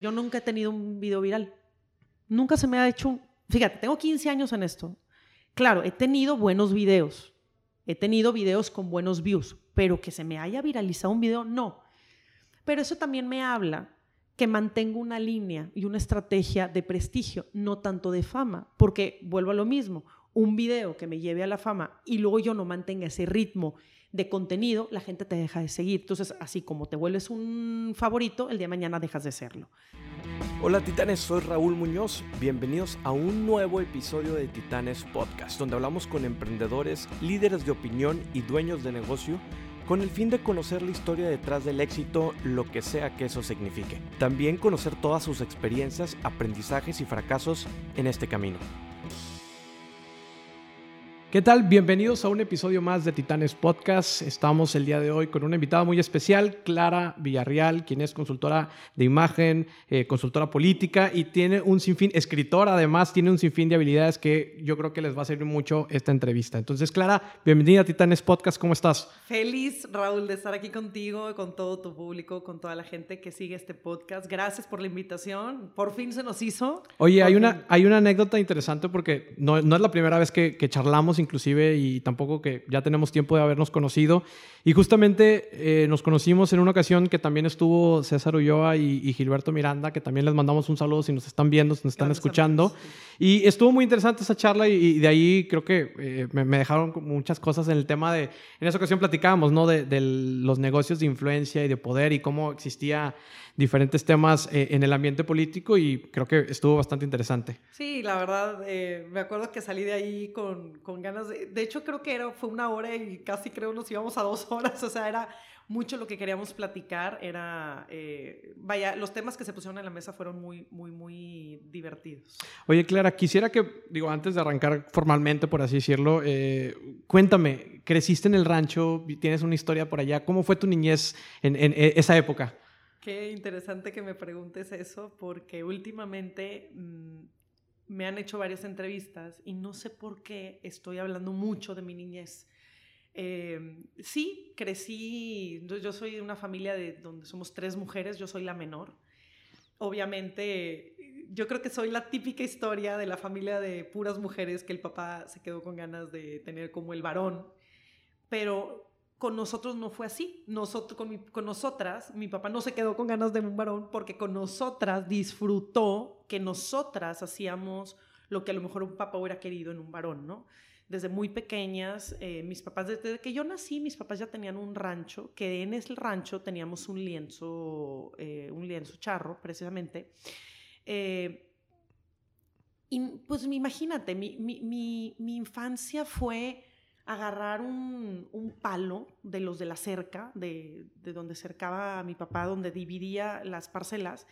Yo nunca he tenido un video viral. Nunca se me ha hecho. Fíjate, tengo 15 años en esto. Claro, he tenido buenos videos. He tenido videos con buenos views, pero que se me haya viralizado un video, no. Pero eso también me habla que mantengo una línea y una estrategia de prestigio, no tanto de fama, porque vuelvo a lo mismo, un video que me lleve a la fama y luego yo no mantenga ese ritmo de contenido, la gente te deja de seguir. Entonces, así como te vuelves un favorito, el día de mañana dejas de serlo. Hola titanes, soy Raúl Muñoz. Bienvenidos a un nuevo episodio de Titanes Podcast, donde hablamos con emprendedores, líderes de opinión y dueños de negocio con el fin de conocer la historia detrás del éxito, lo que sea que eso signifique. También conocer todas sus experiencias, aprendizajes y fracasos en este camino. ¿Qué tal? Bienvenidos a un episodio más de Titanes Podcast. Estamos el día de hoy con una invitada muy especial, Clara Villarreal, quien es consultora de imagen, eh, consultora política y tiene un sinfín, escritora además, tiene un sinfín de habilidades que yo creo que les va a servir mucho esta entrevista. Entonces, Clara, bienvenida a Titanes Podcast, ¿cómo estás? Feliz, Raúl, de estar aquí contigo, con todo tu público, con toda la gente que sigue este podcast. Gracias por la invitación. Por fin se nos hizo. Oye, hay una, hay una anécdota interesante porque no, no es la primera vez que, que charlamos inclusive y tampoco que ya tenemos tiempo de habernos conocido. Y justamente eh, nos conocimos en una ocasión que también estuvo César Ulloa y, Gilberto Miranda, que también les mandamos un saludo si nos están viendo, si nos están escuchando. Y estuvo muy interesante esa charla y, de ahí creo que eh, me, dejaron muchas cosas en el tema de, en esa ocasión platicábamos, ¿no? De, de los negocios de influencia y de poder y cómo existía diferentes temas eh, en el ambiente político y creo que estuvo bastante interesante. Sí, la verdad, eh, me acuerdo que salí de ahí con, con, ganas de... De hecho, creo que era, fue una hora y casi creo nos íbamos a dos horas, o sea, era mucho lo que queríamos platicar, era... Eh, vaya, los temas que se pusieron en la mesa fueron muy, muy, muy divertidos. Oye, Clara, quisiera que, digo, antes de arrancar formalmente, por así decirlo, cuéntame, creciste en el rancho, tienes una historia por allá, ¿cómo fue tu niñez en, en esa época? Qué interesante que me preguntes eso porque últimamente mm, me han hecho varias entrevistas y no sé por qué estoy hablando mucho de mi niñez. Em, sí, crecí, yo soy de una familia de, donde somos tres mujeres, yo soy la menor. Obviamente, yo creo que soy la típica historia de la familia de puras mujeres que el papá se quedó con ganas de tener como el varón, pero con nosotros no fue así. Nosotros, con, nosotras, mi papá no se quedó con ganas de un varón porque con nosotras disfrutó que nosotras hacíamos lo que a lo mejor un papá hubiera querido en un varón, ¿no? Desde muy pequeñas, eh, mis papás, desde que yo nací, mis papás ya tenían un rancho, que en ese rancho teníamos un lienzo, eh, un lienzo charro, precisamente. Eh, y pues imagínate, mi, mi, mi infancia fue agarrar un, palo de los de la cerca, de, donde cercaba a mi papá, donde dividía las parcelas,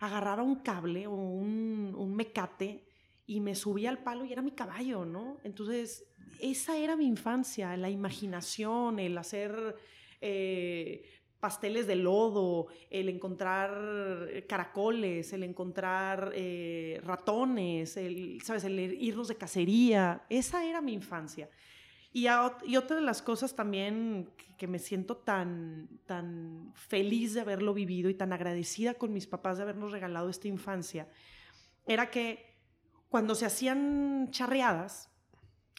agarraba un cable o un, mecate y me subía al palo y era mi caballo, ¿no? Entonces, esa era mi infancia, la imaginación, el hacer eh, pasteles de lodo, el encontrar caracoles, el encontrar eh, ratones, el, ¿sabes? El irnos de cacería. Esa era mi infancia. Y, otra de las cosas también que, me siento tan, tan feliz de haberlo vivido y tan agradecida con mis papás de habernos regalado esta infancia, era que cuando se hacían charreadas,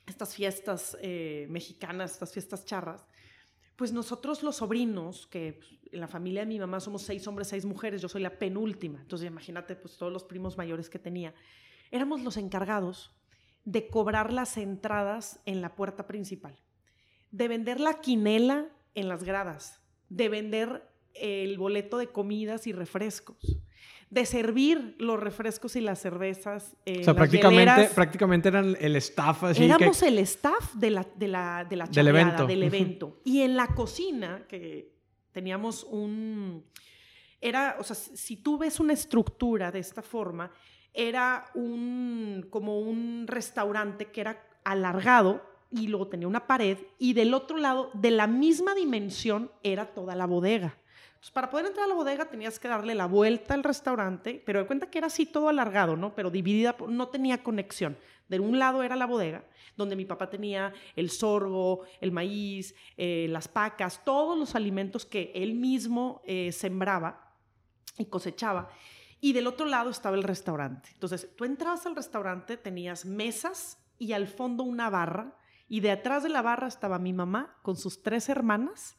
estas fiestas eh, mexicanas, estas fiestas charras, pues nosotros los sobrinos, que pues, en la familia de mi mamá somos seis hombres, seis mujeres, yo soy la penúltima, entonces imagínate pues todos los primos mayores que tenía, éramos los encargados de cobrar las entradas en la puerta principal, de vender la quinela en las gradas, de vender el boleto de comidas y refrescos, de servir los refrescos y las cervezas. o sea, prácticamente, prácticamente eran el staff. Así Éramos el staff de la, de la, de la del evento. Del evento. y en la cocina, que teníamos un... Era, o sea, si tú ves una estructura de esta forma, era un, como un restaurante que era alargado y luego tenía una pared y del otro lado, de la misma dimensión, era toda la bodega. Entonces, para poder entrar a la bodega tenías que darle la vuelta al restaurante, pero de cuenta que era así todo alargado, ¿no? Pero dividida, no tenía conexión. De un lado era la bodega, donde mi papá tenía el sorgo, el maíz, eh, las pacas, todos los alimentos que él mismo eh, sembraba y cosechaba. Y del otro lado estaba el restaurante. Entonces, tú entrabas al restaurante, tenías mesas y al fondo una barra, y de atrás de la barra estaba mi mamá con sus tres hermanas,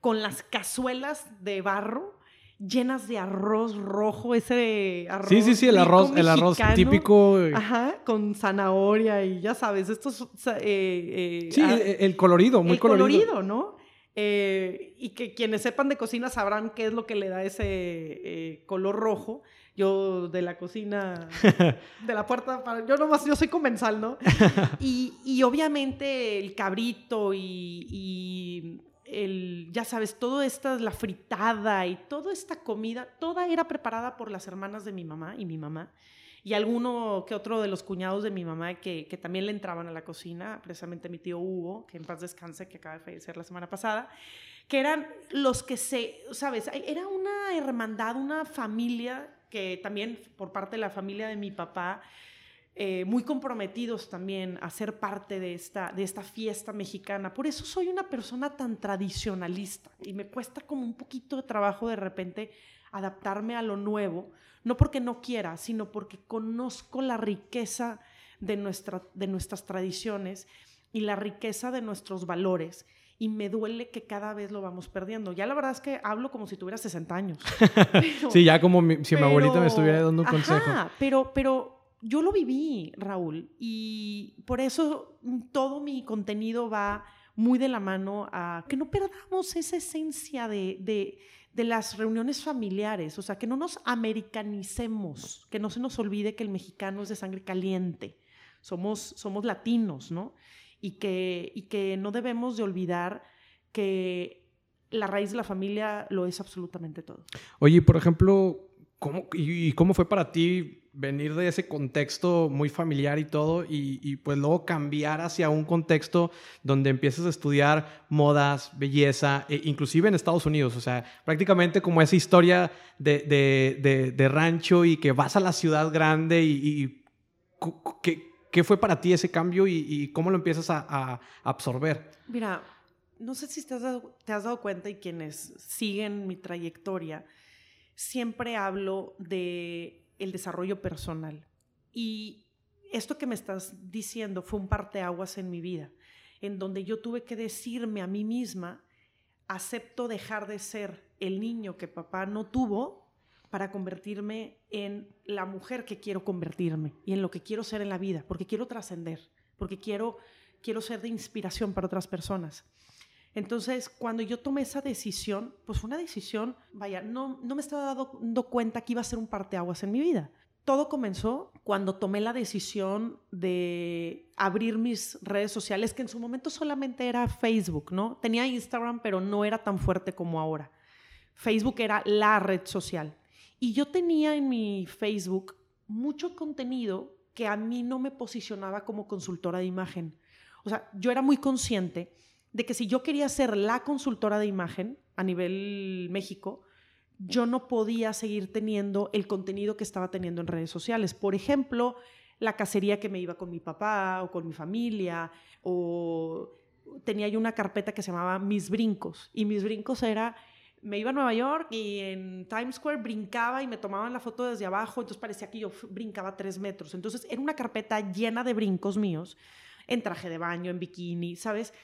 con las cazuelas de barro llenas de arroz rojo, ese arroz. Sí, sí, sí, el arroz, el arroz típico. Eh. Ajá, con zanahoria y ya sabes, estos. Eh, eh, sí, ah, el colorido, muy el colorido. ¿no? Y que quienes sepan de cocina sabrán qué es lo que le da ese color rojo. Yo de la cocina, de la puerta, para, yo nomás, yo soy comensal, ¿no? y, y obviamente el cabrito y el, ya sabes, todo esta, la fritada y toda esta comida, toda era preparada por las hermanas de mi mamá y mi mamá. Y alguno que otro de los cuñados de mi mamá que, que también le entraban a la cocina, precisamente mi tío Hugo, que en paz descanse, que acaba de fallecer la semana pasada, que eran los que se, sabes, era una hermandad, una familia que también por parte de la familia de mi papá, eh, muy comprometidos también a ser parte de esta, de esta fiesta mexicana. Por eso soy una persona tan tradicionalista y me cuesta como un poquito de trabajo de repente adaptarme a lo nuevo, no porque no quiera, sino porque conozco la riqueza de, nuestra, de nuestras tradiciones y la riqueza de nuestros valores y me duele que cada vez lo vamos perdiendo. Ya la verdad es que hablo como si tuviera 60 años. sí, ya como si mi abuelita me estuviera dando un consejo. Pero, pero yo lo viví, Raúl, y por eso todo mi contenido va muy de la mano a que no perdamos esa esencia de, de, las reuniones familiares, o sea, que no nos americanicemos, que no se nos olvide que el mexicano es de sangre caliente, somos, somos latinos, ¿no? Y que, y que no debemos de olvidar que la raíz de la familia lo es absolutamente todo. Oye, por ejemplo, ¿cómo, y, cómo fue para ti venir de ese contexto muy familiar y todo, y, pues luego cambiar hacia un contexto donde empiezas a estudiar modas, belleza, e inclusive en Estados Unidos, o sea, prácticamente como esa historia de, rancho y que vas a la ciudad grande y, ¿qué, fue para ti ese cambio y, cómo lo empiezas a, absorber? Mira, no sé si te has, dado, te has dado cuenta y quienes siguen mi trayectoria, siempre hablo de el desarrollo personal. Y esto que me estás diciendo fue un parteaguas en mi vida, en donde yo tuve que decirme a mí misma, acepto dejar de ser el niño que papá no tuvo para convertirme en la mujer que quiero convertirme y en lo que quiero ser en la vida, porque quiero trascender, porque quiero, quiero ser de inspiración para otras personas. Entonces, cuando yo tomé esa decisión, pues fue una decisión, vaya, no, no me estaba dando cuenta que iba a ser un parteaguas en mi vida. Todo comenzó cuando tomé la decisión de abrir mis redes sociales, que en su momento solamente era Facebook, ¿no? Tenía Instagram, pero no era tan fuerte como ahora. Facebook era la red social. Y yo tenía en mi Facebook mucho contenido que a mí no me posicionaba como consultora de imagen. O sea, yo era muy consciente de que si yo quería ser la consultora de imagen a nivel México, yo no podía seguir teniendo el contenido que estaba teniendo en redes sociales. Por ejemplo, la cacería que me iba con mi papá o con mi familia, o tenía yo una carpeta que se llamaba Mis Brincos, y Mis Brincos era, me iba a Nueva York y en Times Square brincaba y me tomaban la foto desde abajo, entonces parecía que yo brincaba tres metros. Entonces era una carpeta llena de brincos míos, en traje de baño, en bikini, ¿sabes?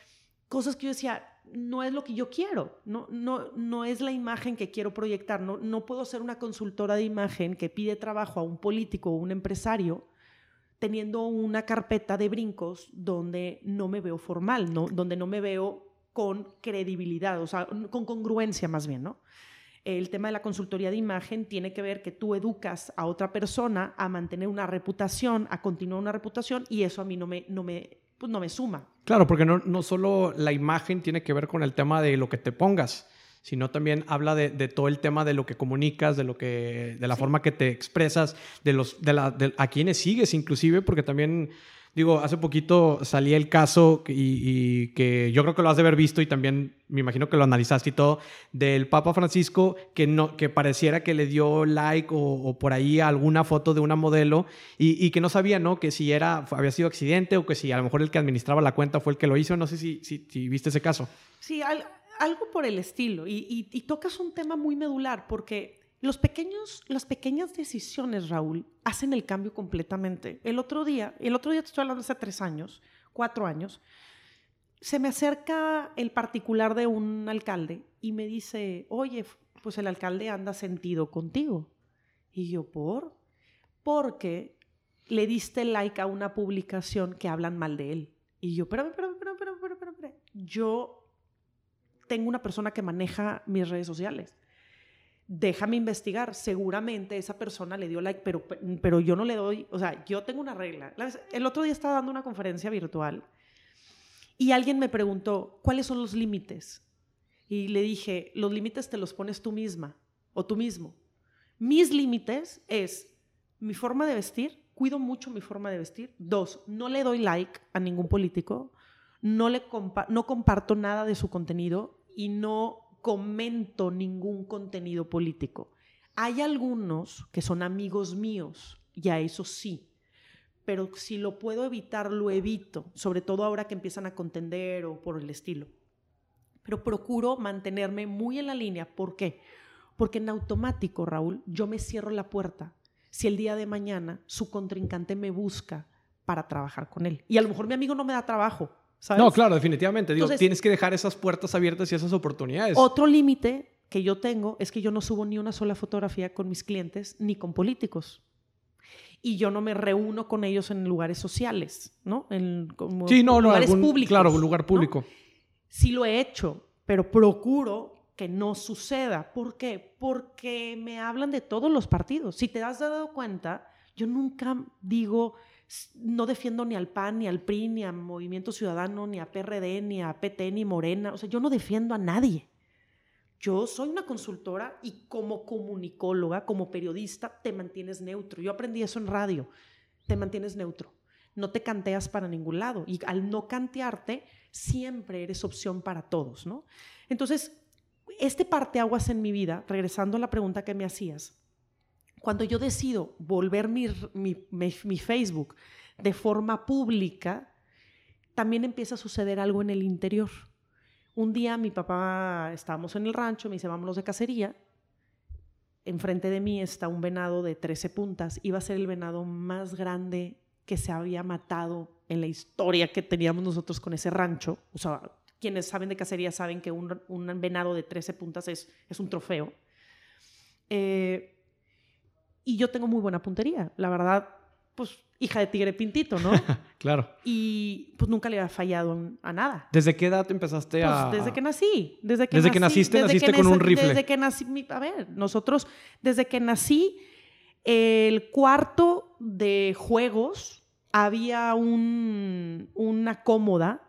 Cosas que yo decía, no es lo que yo quiero, no, no, no es la imagen que quiero proyectar, no, no puedo ser una consultora de imagen que pide trabajo a un político o un empresario teniendo una carpeta de brincos donde no me veo formal, ¿no? donde no me veo con credibilidad, o sea, con congruencia más bien, ¿no? El tema de la consultoría de imagen tiene que ver que tú educas a otra persona a mantener una reputación, a continuar una reputación, y eso a mí no me, no me, pues no me suma. Claro, porque no, no solo la imagen tiene que ver con el tema de lo que te pongas, sino también habla de, todo el tema de lo que comunicas, de lo que, de la forma que te expresas, de los, de la, a quienes sigues inclusive, porque también Digo, hace poquito salía el caso y, que yo creo que lo has de haber visto y también me imagino que lo analizaste y todo, del Papa Francisco que, no, que pareciera que le dio like o, por ahí alguna foto de una modelo y, que no sabía, ¿no? Que si era, había sido accidente o que si a lo mejor el que administraba la cuenta fue el que lo hizo. No sé si, si, viste ese caso. Sí, algo por el estilo. Y, y tocas un tema muy medular porque los pequeños, las pequeñas decisiones, Raúl, hacen el cambio completamente. El otro día, el otro día te estoy hablando hace tres años, cuatro años, se me acerca el particular de un alcalde y me dice, oye, pues el alcalde anda sentido contigo. Y yo, ¿por? Porque le diste like a una publicación que hablan mal de él. Y yo, pero, pero, pero, pero, pero. Yo tengo una persona que maneja mis redes sociales déjame investigar. Seguramente esa persona le dio like, pero, pero yo no le doy, o sea, yo tengo una regla. El otro día estaba dando una conferencia virtual y alguien me preguntó, ¿cuáles son los límites? Y le dije, los límites te los pones tú misma o tú mismo. Mis límites es mi forma de vestir, cuido mucho mi forma de vestir. Dos, no le doy like a ningún político, no, le no comparto nada de su contenido y no comento ningún contenido político. Hay algunos que son amigos míos, ya eso sí, pero si lo puedo evitar, lo evito, sobre todo ahora que empiezan a contender o por el estilo. Pero procuro mantenerme muy en la línea. ¿Por qué? Porque en automático, Raúl, yo me cierro la puerta si el día de mañana su contrincante me busca para trabajar con él. Y a lo mejor mi amigo no me da trabajo, no, claro, definitivamente. Digo, tienes que dejar esas puertas abiertas y esas oportunidades. Otro límite que yo tengo es que yo no subo ni una sola fotografía con mis clientes ni con políticos. Y yo no me reúno con ellos en lugares sociales, ¿no? En sí, no, lugares públicos. Claro, un lugar público. Sí lo he hecho, pero procuro que no suceda. ¿Por qué? Porque me hablan de todos los partidos. Si te has dado cuenta, yo nunca digo no defiendo ni al PAN, ni al PRI, ni a Movimiento Ciudadano, ni a PRD, ni a PT, ni Morena. O sea, yo no defiendo a nadie. Yo soy una consultora y como comunicóloga, como periodista, te mantienes neutro. Yo aprendí eso en radio. Te mantienes neutro. No te canteas para ningún lado. Y al no cantearte, siempre eres opción para todos, ¿no? Entonces, este parteaguas en mi vida, regresando a la pregunta que me hacías, cuando yo decido volver mi, mi, Facebook de forma pública, también empieza a suceder algo en el interior. Un día mi papá, estábamos en el rancho, me dice, vámonos de cacería. Enfrente de mí está un venado de 13 puntas. Iba a ser el venado más grande que se había matado en la historia que teníamos nosotros con ese rancho. O sea, quienes saben de cacería saben que un, un venado de 13 puntas es, es un trofeo. Eh, y yo tengo muy buena puntería. La verdad, pues hija de tigre pintito, ¿no? claro. Y pues nunca le había fallado a nada. ¿Desde qué edad empezaste pues, a...? desde que nací. Desde que, desde que naciste, naciste con un rifle. Desde que nací, a ver, nosotros, desde que nací, el cuarto de juegos había un, una cómoda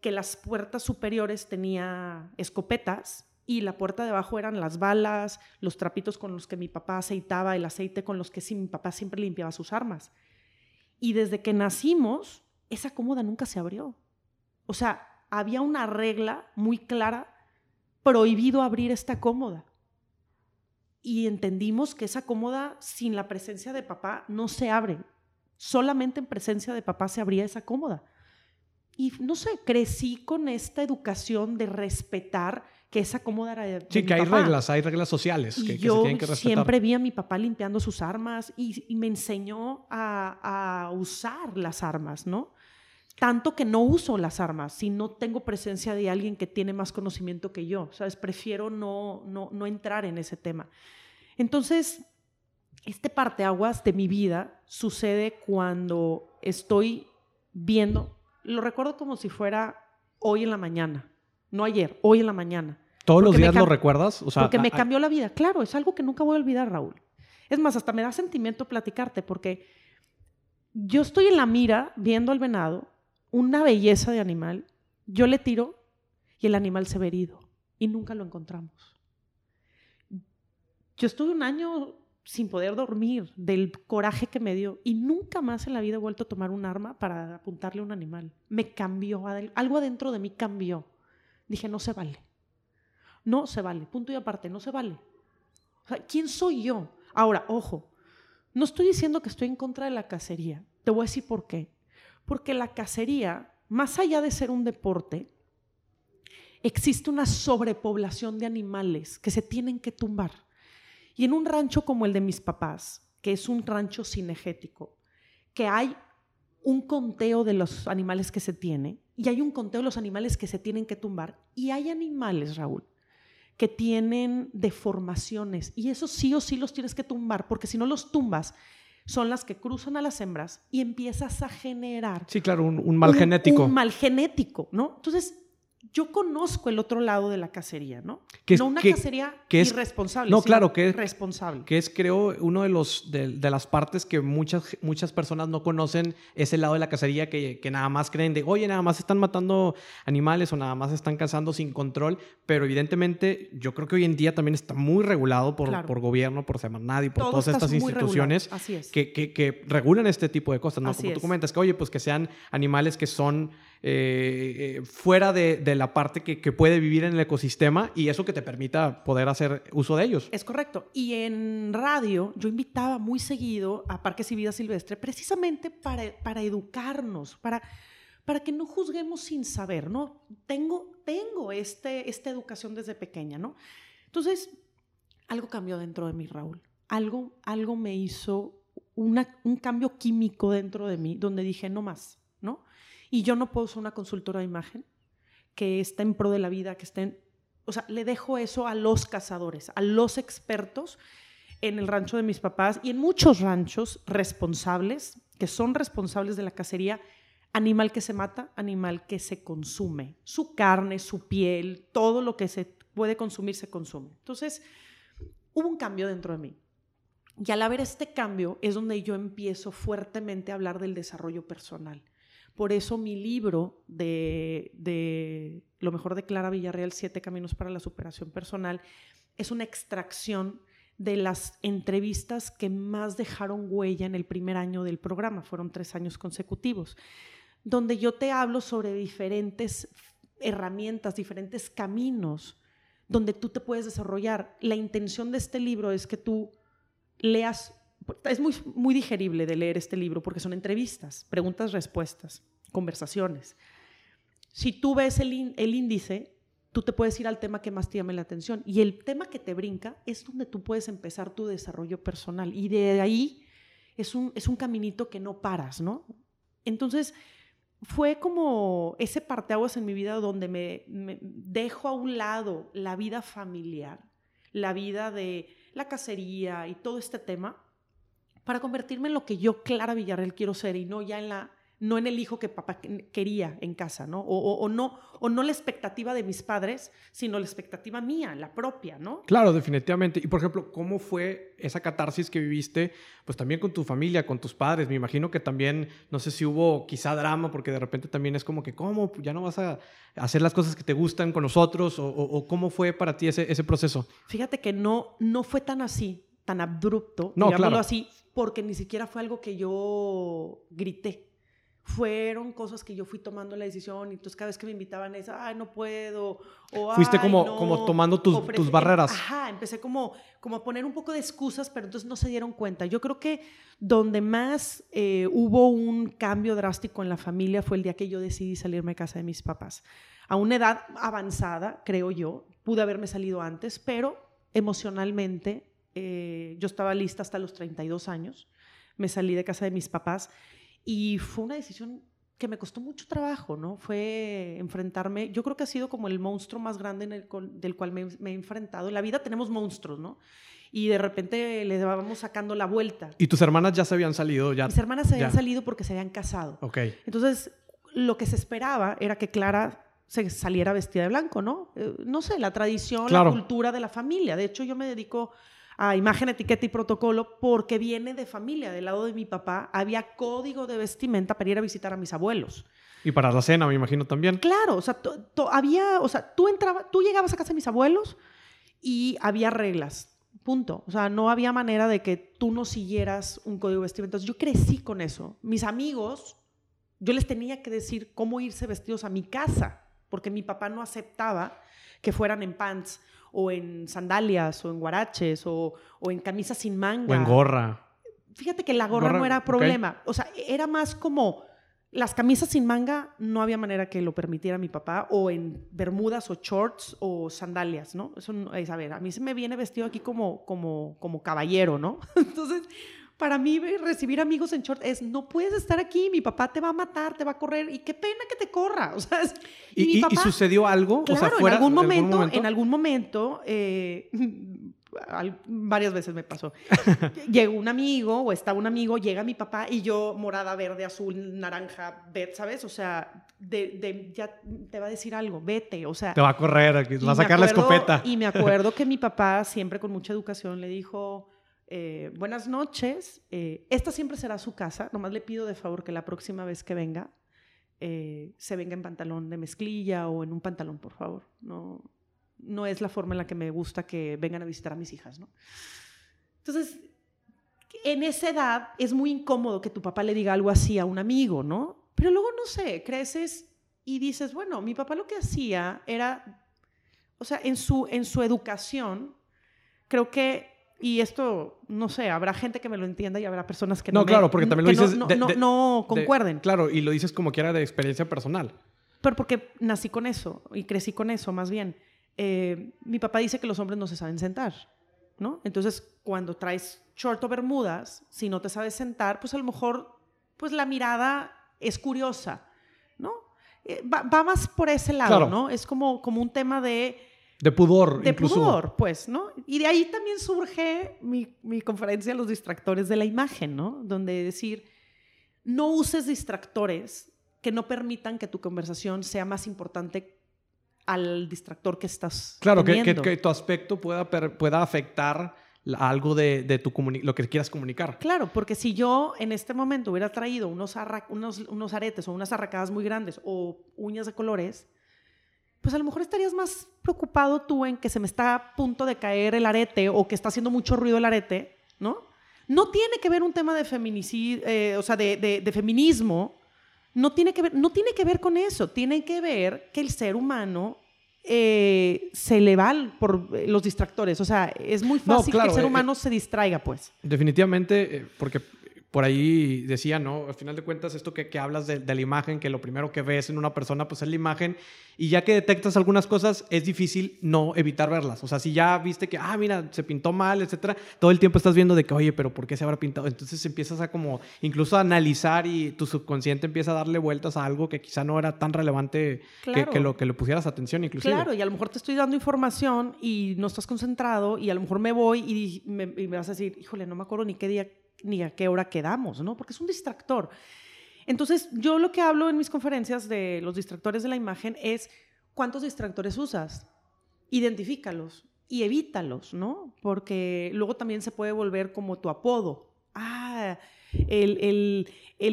que las puertas superiores tenía escopetas y la puerta de abajo eran las balas, los trapitos con los que mi papá aceitaba, el aceite con los que sí, mi papá siempre limpiaba sus armas. Y desde que nacimos, esa cómoda nunca se abrió. O sea, había una regla muy clara, prohibido abrir esta cómoda. Y entendimos que esa cómoda sin la presencia de papá no se abre. Solamente en presencia de papá se abría esa cómoda. Y no sé, crecí con esta educación de respetar que esa cómoda era de, Sí, que hay reglas, hay reglas sociales que, yo se tienen que respetar. siempre vi a mi papá limpiando sus armas y, me enseñó a, usar las armas, ¿no? Tanto que no uso las armas si no tengo presencia de alguien que tiene más conocimiento que yo, ¿sabes? Prefiero no, no, no entrar en ese tema. Entonces, este parteaguas de mi vida sucede cuando estoy viendo, lo recuerdo como si fuera hoy en la mañana, no ayer, hoy en la mañana. ¿Todos los días lo recuerdas? O sea, porque me cambió la vida. Claro, es algo que nunca voy a olvidar, Raúl. Es más, hasta me da sentimiento platicarte porque yo estoy en la mira viendo al venado, una belleza de animal, yo le tiro y el animal se ve herido y nunca lo encontramos. Yo estuve un año sin poder dormir del coraje que me dio y nunca más en la vida he vuelto a tomar un arma para apuntarle a un animal. Me cambió, algo adentro de mí cambió. Dije, no se vale. No se vale, punto y aparte, no se vale. ¿quién soy yo? Ahora, ojo, no estoy diciendo que estoy en contra de la cacería. Te voy a decir por qué. Porque la cacería, más allá de ser un deporte, existe una sobrepoblación de animales que se tienen que tumbar. Y en un rancho como el de mis papás, que es un rancho cinegético, que hay un conteo de los animales que se tiene y hay un conteo de los animales que se tienen que tumbar y hay animales, Raúl, que tienen deformaciones y eso sí o sí los tienes que tumbar porque si no los tumbas son las que cruzan a las hembras y empiezas a generar. Sí, claro, un, mal genético. Un mal genético, ¿no? Entonces, yo conozco el otro lado de la cacería, ¿no? Que no una cacería irresponsable. No, claro, que es responsable. Que es, creo, uno de los de, las partes que muchas, muchas personas no conocen ese lado de la cacería que, que, nada más creen de, oye, nada más están matando animales o nada más están cazando sin control. Pero evidentemente, yo creo que hoy en día también está muy regulado por, por gobierno, por Semarnat y por todas estas instituciones que, que, que, regulan este tipo de cosas, ¿no? Como tú comentas, que oye, pues que sean animales que son eh, eh, fuera de, la parte que, puede vivir en el ecosistema y eso que te permita poder hacer uso de ellos. Es correcto. Y en radio yo invitaba muy seguido a Parques y Vida Silvestre precisamente para, para educarnos, para, para que no juzguemos sin saber, ¿no? Tengo, tengo este, esta educación desde pequeña, ¿no? Entonces, algo cambió dentro de mí, Raúl. Algo, algo me hizo un cambio químico dentro de mí donde dije, no más. Y yo no puedo ser una consultora de imagen que está en pro de la vida, que estén, o sea, le dejo eso a los cazadores, a los expertos en el rancho de mis papás y en muchos ranchos responsables, que son responsables de la cacería, animal que se mata, animal que se consume, su carne, su piel, todo lo que se puede consumir se consume. Entonces, hubo un cambio dentro de mí. Y al haber este cambio es donde yo empiezo fuertemente a hablar del desarrollo personal. Por eso mi libro de, Lo mejor de Clara Villarreal, Siete Caminos para la Superación Personal, es una extracción de las entrevistas que más dejaron huella en el primer año del programa, fueron tres años consecutivos, donde yo te hablo sobre diferentes herramientas, diferentes caminos donde tú te puedes desarrollar. La intención de este libro es que tú leas es muy, muy digerible de leer este libro porque son entrevistas, preguntas, respuestas, conversaciones. Si tú ves el, el índice, tú te puedes ir al tema que más te llame la atención. Y el tema que te brinca es donde tú puedes empezar tu desarrollo personal. Y de ahí es un, es un caminito que no paras, ¿no? Entonces, fue como ese parteaguas en mi vida donde me, me, dejo a un lado la vida familiar, la vida de la cacería y todo este tema para convertirme en lo que yo, Clara Villarreal, quiero ser y no ya en la no en el hijo que papá quería en casa, ¿no? O, no, o no la expectativa de mis padres, sino la expectativa mía, la propia, ¿no? Claro, definitivamente. Y por ejemplo, ¿cómo fue esa catarsis que viviste, pues también con tu familia, con tus padres? Me imagino que también, no sé si hubo quizá drama, porque de repente también es como que, ¿cómo? Ya no vas a hacer las cosas que te gustan con nosotros, o, cómo fue para ti ese, ese proceso? Fíjate que no, no fue tan así, tan abrupto, no, claro. así porque ni siquiera fue algo que yo grité. Fueron cosas que yo fui tomando la decisión y entonces cada vez que me invitaban es, ay, no puedo. O, Fuiste como, como tomando tus, tus barreras. Ajá, empecé como, como a poner un poco de excusas, pero entonces no se dieron cuenta. Yo creo que donde más eh, hubo un cambio drástico en la familia fue el día que yo decidí salirme de casa de mis papás. A una edad avanzada, creo yo, pude haberme salido antes, pero emocionalmente eh, yo estaba lista hasta los 32 años, me salí de casa de mis papás y fue una decisión que me costó mucho trabajo, ¿no? Fue enfrentarme, yo creo que ha sido como el monstruo más grande en el, del cual me, he enfrentado. En la vida tenemos monstruos, ¿no? Y de repente le vamos sacando la vuelta. ¿Y tus hermanas ya se habían salido? Ya, Mis hermanas se habían salido porque se habían casado. Ok. Entonces, lo que se esperaba era que Clara se saliera vestida de blanco, ¿no? Eh, no sé, la tradición, la cultura de la familia. De hecho, yo me dedico a imagen, etiqueta y protocolo porque viene de familia. Del lado de mi papá había código de vestimenta para ir a visitar a mis abuelos. Y para la cena, me imagino también. Claro, o sea, había, o sea, tú entrabas, tú llegabas a casa de mis abuelos y había reglas. Punto. O sea, no había manera de que tú no siguieras un código de vestimenta. Entonces, yo crecí con eso. Mis amigos, yo les tenía que decir cómo irse vestidos a mi casa, porque mi papá no aceptaba que fueran en pants o en sandalias o en guaraches o, o en camisas sin manga. O en gorra. Fíjate que la gorra, no era problema. O sea, era más como las camisas sin manga no había manera que lo permitiera mi papá, o en bermudas o shorts o sandalias, ¿no? Eso es, a ver, a mí se me viene vestido aquí como, como, como caballero, ¿no? Entonces, para mí recibir amigos en shorts es, no puedes estar aquí, mi papá te va a matar, te va a correr, y qué pena que te corra. O sea, y, ¿Y, sucedió algo? Claro, o sea, fuera, en, algún momento, en algún momento, eh, varias veces me pasó. Llegó un amigo o está un amigo, llega mi papá y yo morada, verde, azul, naranja, verde, ¿sabes? O sea, de, ya te va a decir algo, vete, o sea. Te va a correr, aquí, va a sacar la escopeta. Y me acuerdo que mi papá, siempre con mucha educación, le dijo, eh, buenas noches, eh, esta siempre será su casa, nomás le pido de favor que la próxima vez que venga, eh, se venga en pantalón de mezclilla o en un pantalón, por favor. No, no es la forma en la que me gusta que vengan a visitar a mis hijas, ¿no? Entonces, en esa edad es muy incómodo que tu papá le diga algo así a un amigo, ¿no? Pero luego, no sé, creces y dices, bueno, mi papá lo que hacía era, o sea, en su, en su educación, creo que, y esto, no sé, habrá gente que me lo entienda y habrá personas que no. No, claro, porque también lo dices. No, no, concuerden. claro, y lo dices como que era de experiencia personal. Pero porque nací con eso y crecí con eso, más bien. Eh, mi papá dice que los hombres no se saben sentar, ¿no? Entonces, cuando traes short o bermudas, si no te sabes sentar, pues a lo mejor, pues la mirada es curiosa, ¿no? Eh, va, más por ese lado, ¿no? Es como, como un tema de... De pudor, De pudor, pues, ¿no? Y de ahí también surge mi, mi conferencia Los distractores de la imagen, ¿no? Donde decir, no uses distractores que no permitan que tu conversación sea más importante al distractor que estás Claro, que, que, tu aspecto pueda, pueda afectar algo de, de tu lo que quieras comunicar. Claro, porque si yo en este momento hubiera traído unos, unos, unos aretes o unas arracadas muy grandes o uñas de colores, pues a lo mejor estarías más preocupado tú en que se me está a punto de caer el arete o que está haciendo mucho ruido el arete, ¿no? No tiene que ver un tema de feminicidio, eh, o sea, de, de, de feminismo no tiene que ver, no tiene que ver con eso, tiene que ver que el ser humano eh, se le va por los distractores. O sea, es muy fácil que el ser eh, humano se distraiga, pues. Definitivamente, eh, porque por ahí decía, ¿no? Al final de cuentas, esto que, que hablas de, de, la imagen, que lo primero que ves en una persona, pues es la imagen, y ya que detectas algunas cosas, es difícil no evitar verlas. O sea, si ya viste que, ah, mira, se pintó mal, etcétera, todo el tiempo estás viendo de que, oye, pero ¿por qué se habrá pintado? Entonces empiezas a como, incluso a analizar y tu subconsciente empieza a darle vueltas a algo que quizá no era tan relevante que, lo que le pusieras atención, inclusive. Claro, y a lo mejor te estoy dando información y no estás concentrado y a lo mejor me voy y me, y me vas a decir, híjole, no me acuerdo ni qué día ni a qué hora quedamos, ¿no? Porque es un distractor. Entonces, yo lo que hablo en mis conferencias de los distractores de la imagen es cuántos distractores usas, identifícalos y evítalos, ¿no? Porque luego también se puede volver como tu apodo. Ah, el,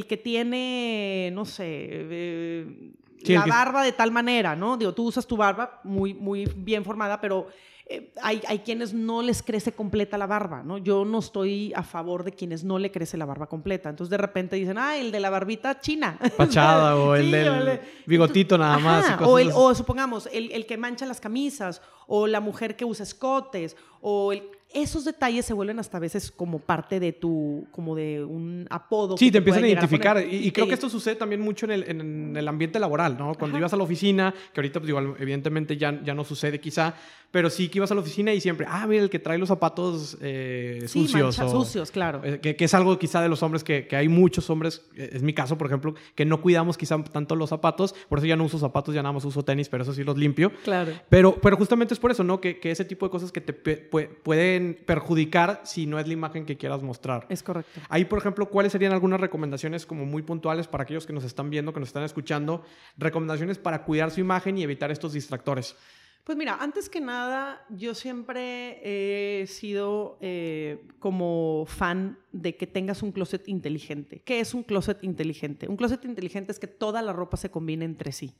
que tiene, no sé, eh, la barba de tal manera, ¿no? Digo, tú usas tu barba muy, muy bien formada, pero eh, hay, quienes no les crece completa la barba, ¿no? Yo no estoy a favor de quienes no le crece la barba completa. Entonces de repente dicen, ah, el de la barbita china. Pachada o el del bigotito nada más. o, el, o, supongamos, el, el, que mancha las camisas, o la mujer que usa escotes, o el esos detalles se vuelven hasta a veces como parte de tu, como de un apodo. Sí, te empiezan a identificar. Y, creo que esto sucede también mucho en el, en el ambiente laboral, ¿no? Cuando ibas a la oficina, que ahorita, pues, igual, evidentemente ya, ya no sucede quizá, pero sí que ibas a la oficina y siempre, ah, mira, el que trae los zapatos eh, sucios. Sucios, claro. Eh, que, que, es algo quizá de los hombres, que, que, hay muchos hombres, eh, es mi caso, por ejemplo, que no cuidamos quizá tanto los zapatos, por eso ya no uso zapatos, ya nada más uso tenis, pero eso sí los limpio. Claro. Pero, pero justamente es por eso, ¿no? Que, que ese tipo de cosas que te pueden perjudicar si no es la imagen que quieras mostrar. Es correcto. Ahí, por ejemplo, ¿cuáles serían algunas recomendaciones como muy puntuales para aquellos que nos están viendo, que nos están escuchando? Recomendaciones para cuidar su imagen y evitar estos distractores. Pues mira, antes que nada, yo siempre he sido eh, como fan de que tengas un closet inteligente. ¿Qué es un closet inteligente? Un closet inteligente es que toda la ropa se combine entre sí.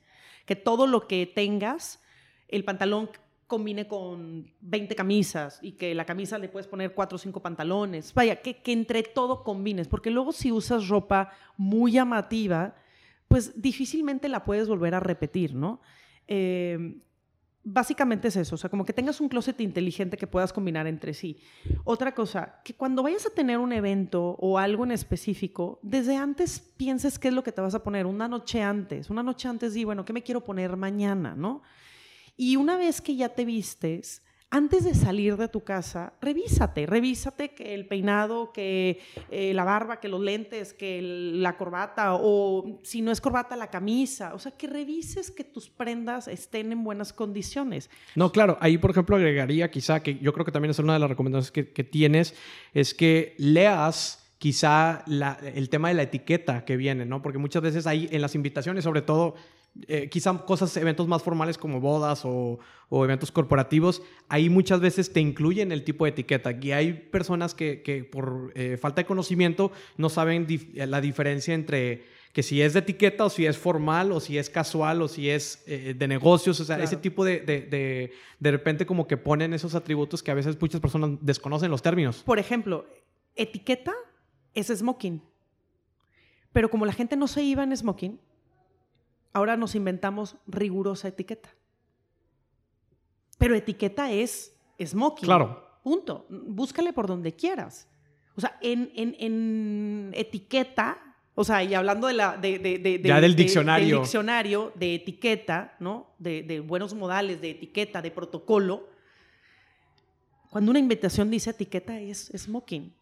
Que todo lo que tengas, el pantalón combine con 20 camisas y que la camisa le puedes poner 4 o 5 pantalones. Vaya, que, entre todo combines, porque luego si usas ropa muy llamativa, pues difícilmente la puedes volver a repetir, ¿no? Eh, básicamente es eso, o sea, como que tengas un closet inteligente que puedas combinar entre sí. Otra cosa, que cuando vayas a tener un evento o algo en específico, desde antes pienses qué es lo que te vas a poner, una noche antes, una noche antes di, bueno, ¿qué me quiero poner mañana, no? Y una vez que ya te vistes, antes de salir de tu casa, revísate, revísate que el peinado, que eh, la barba, que los lentes, que la corbata o si no es corbata, la camisa. O sea, que revises que tus prendas estén en buenas condiciones. No, claro, ahí por ejemplo agregaría quizá que yo creo que también es una de las recomendaciones que, tienes, es que leas quizá el tema de la etiqueta que viene, ¿no? Porque muchas veces ahí en las invitaciones, sobre todo eh, quizá cosas, eventos más formales como bodas o, eventos corporativos, ahí muchas veces te incluyen el tipo de etiqueta. Y hay personas que, por eh, falta de conocimiento no saben la diferencia entre que si es de etiqueta o si es formal o si es casual o si es eh, de negocios, o sea, ese tipo de, de, de repente como que ponen esos atributos que a veces muchas personas desconocen los términos. Por ejemplo, etiqueta es smoking. Pero como la gente no se iba en smoking, Ahora nos inventamos rigurosa etiqueta. Pero etiqueta es smoking. Claro. Punto. Búscale por donde quieras. O sea, en, etiqueta, o sea, y hablando de la. De, ya del diccionario. del diccionario de etiqueta, ¿no? De, buenos modales, de etiqueta, de protocolo. Cuando una invitación dice etiqueta es smoking.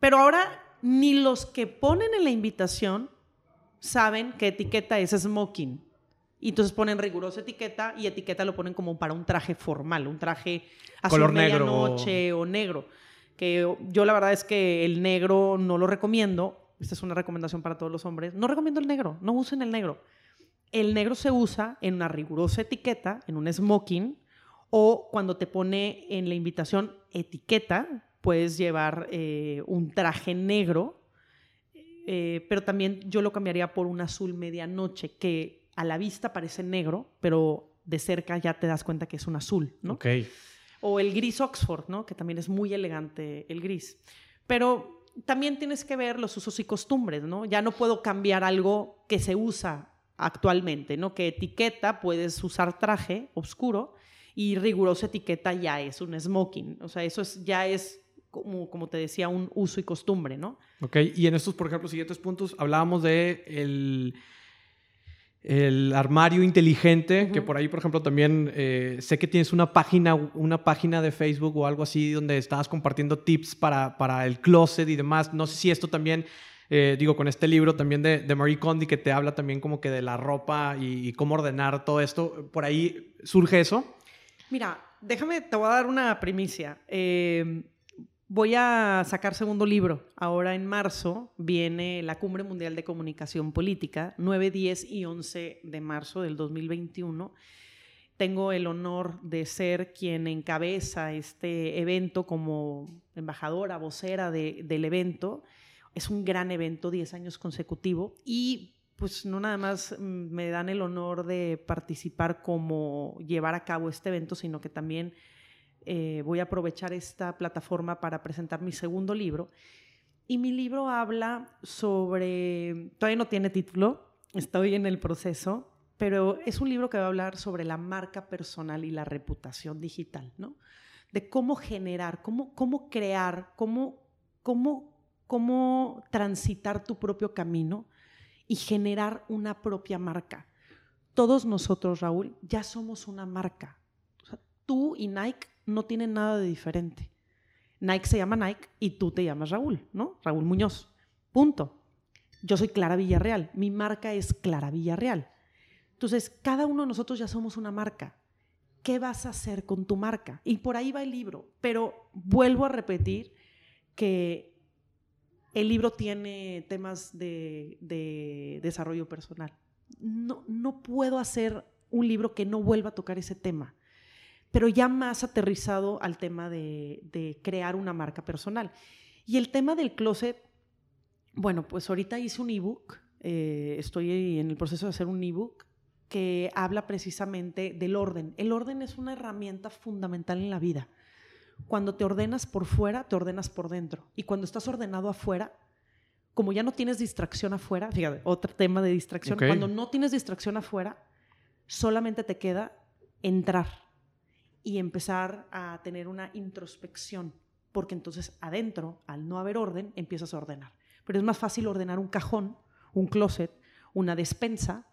Pero ahora ni los que ponen en la invitación saben que etiqueta es smoking. Y entonces ponen rigurosa etiqueta y etiqueta lo ponen como para un traje formal, un traje azul Color medianoche o negro. Que yo la verdad es que el negro no lo recomiendo. Esta es una recomendación para todos los hombres. No recomiendo el negro, no usen el negro. El negro se usa en una rigurosa etiqueta, en un smoking, o cuando te pone en la invitación etiqueta, puedes llevar eh, un traje negro eh, pero también yo lo cambiaría por un azul medianoche, que a la vista parece negro, pero de cerca ya te das cuenta que es un azul, ¿no? Ok. O el gris Oxford, ¿no? Que también es muy elegante el gris. Pero también tienes que ver los usos y costumbres, ¿no? Ya no puedo cambiar algo que se usa actualmente, ¿no? Que etiqueta puedes usar traje oscuro y rigurosa etiqueta ya es un smoking. O sea, eso es, ya es como, como te decía, un uso y costumbre, ¿no? Ok, y en estos, por ejemplo, siguientes puntos, hablábamos de el, el armario inteligente, que por ahí, por ejemplo, también eh, sé que tienes una página, una página de Facebook o algo así donde estabas compartiendo tips para, para el closet y demás. No sé si esto también... Eh, digo, con este libro también de, de, Marie Kondo que te habla también como que de la ropa y, y, cómo ordenar todo esto, ¿por ahí surge eso? Mira, déjame, te voy a dar una primicia. Eh, Voy a sacar segundo libro. Ahora en marzo viene la Cumbre Mundial de Comunicación Política, 9, 10 y 11 de marzo del 2021. Tengo el honor de ser quien encabeza este evento como embajadora, vocera del evento. Es un gran evento, 10 años consecutivo. Y pues no nada más me dan el honor de participar como llevar a cabo este evento, sino que también eh, voy a aprovechar esta plataforma para presentar mi segundo libro. Y mi libro habla sobre, todavía no tiene título, estoy en el proceso, pero es un libro que va a hablar sobre la marca personal y la reputación digital, ¿no? De cómo generar, cómo, cómo crear, cómo, cómo, cómo transitar tu propio camino y generar una propia marca. Todos nosotros, Raúl, ya somos una marca. tú y Nike no tienen nada de diferente. Nike se llama Nike y tú te llamas Raúl, ¿no? Raúl Muñoz. Punto. Yo soy Clara Villarreal. Mi marca es Clara Villarreal. Entonces, cada uno de nosotros ya somos una marca. ¿Qué vas a hacer con tu marca? Y por ahí va el libro. Pero vuelvo a repetir que el libro tiene temas de, desarrollo personal. No, no puedo hacer un libro que no vuelva a tocar ese tema pero ya más aterrizado al tema de, crear una marca personal. Y el tema del closet, bueno, pues ahorita hice un ebook, eh, estoy en el proceso de hacer un ebook que habla precisamente del orden. El orden es una herramienta fundamental en la vida. Cuando te ordenas por fuera, te ordenas por dentro. Y cuando estás ordenado afuera, como ya no tienes distracción afuera, fíjate, otro tema de distracción, cuando no tienes distracción afuera, solamente te queda entrar y empezar a tener una introspección, porque entonces adentro, al no haber orden, empiezas a ordenar. Pero es más fácil ordenar un cajón, un closet, una despensa,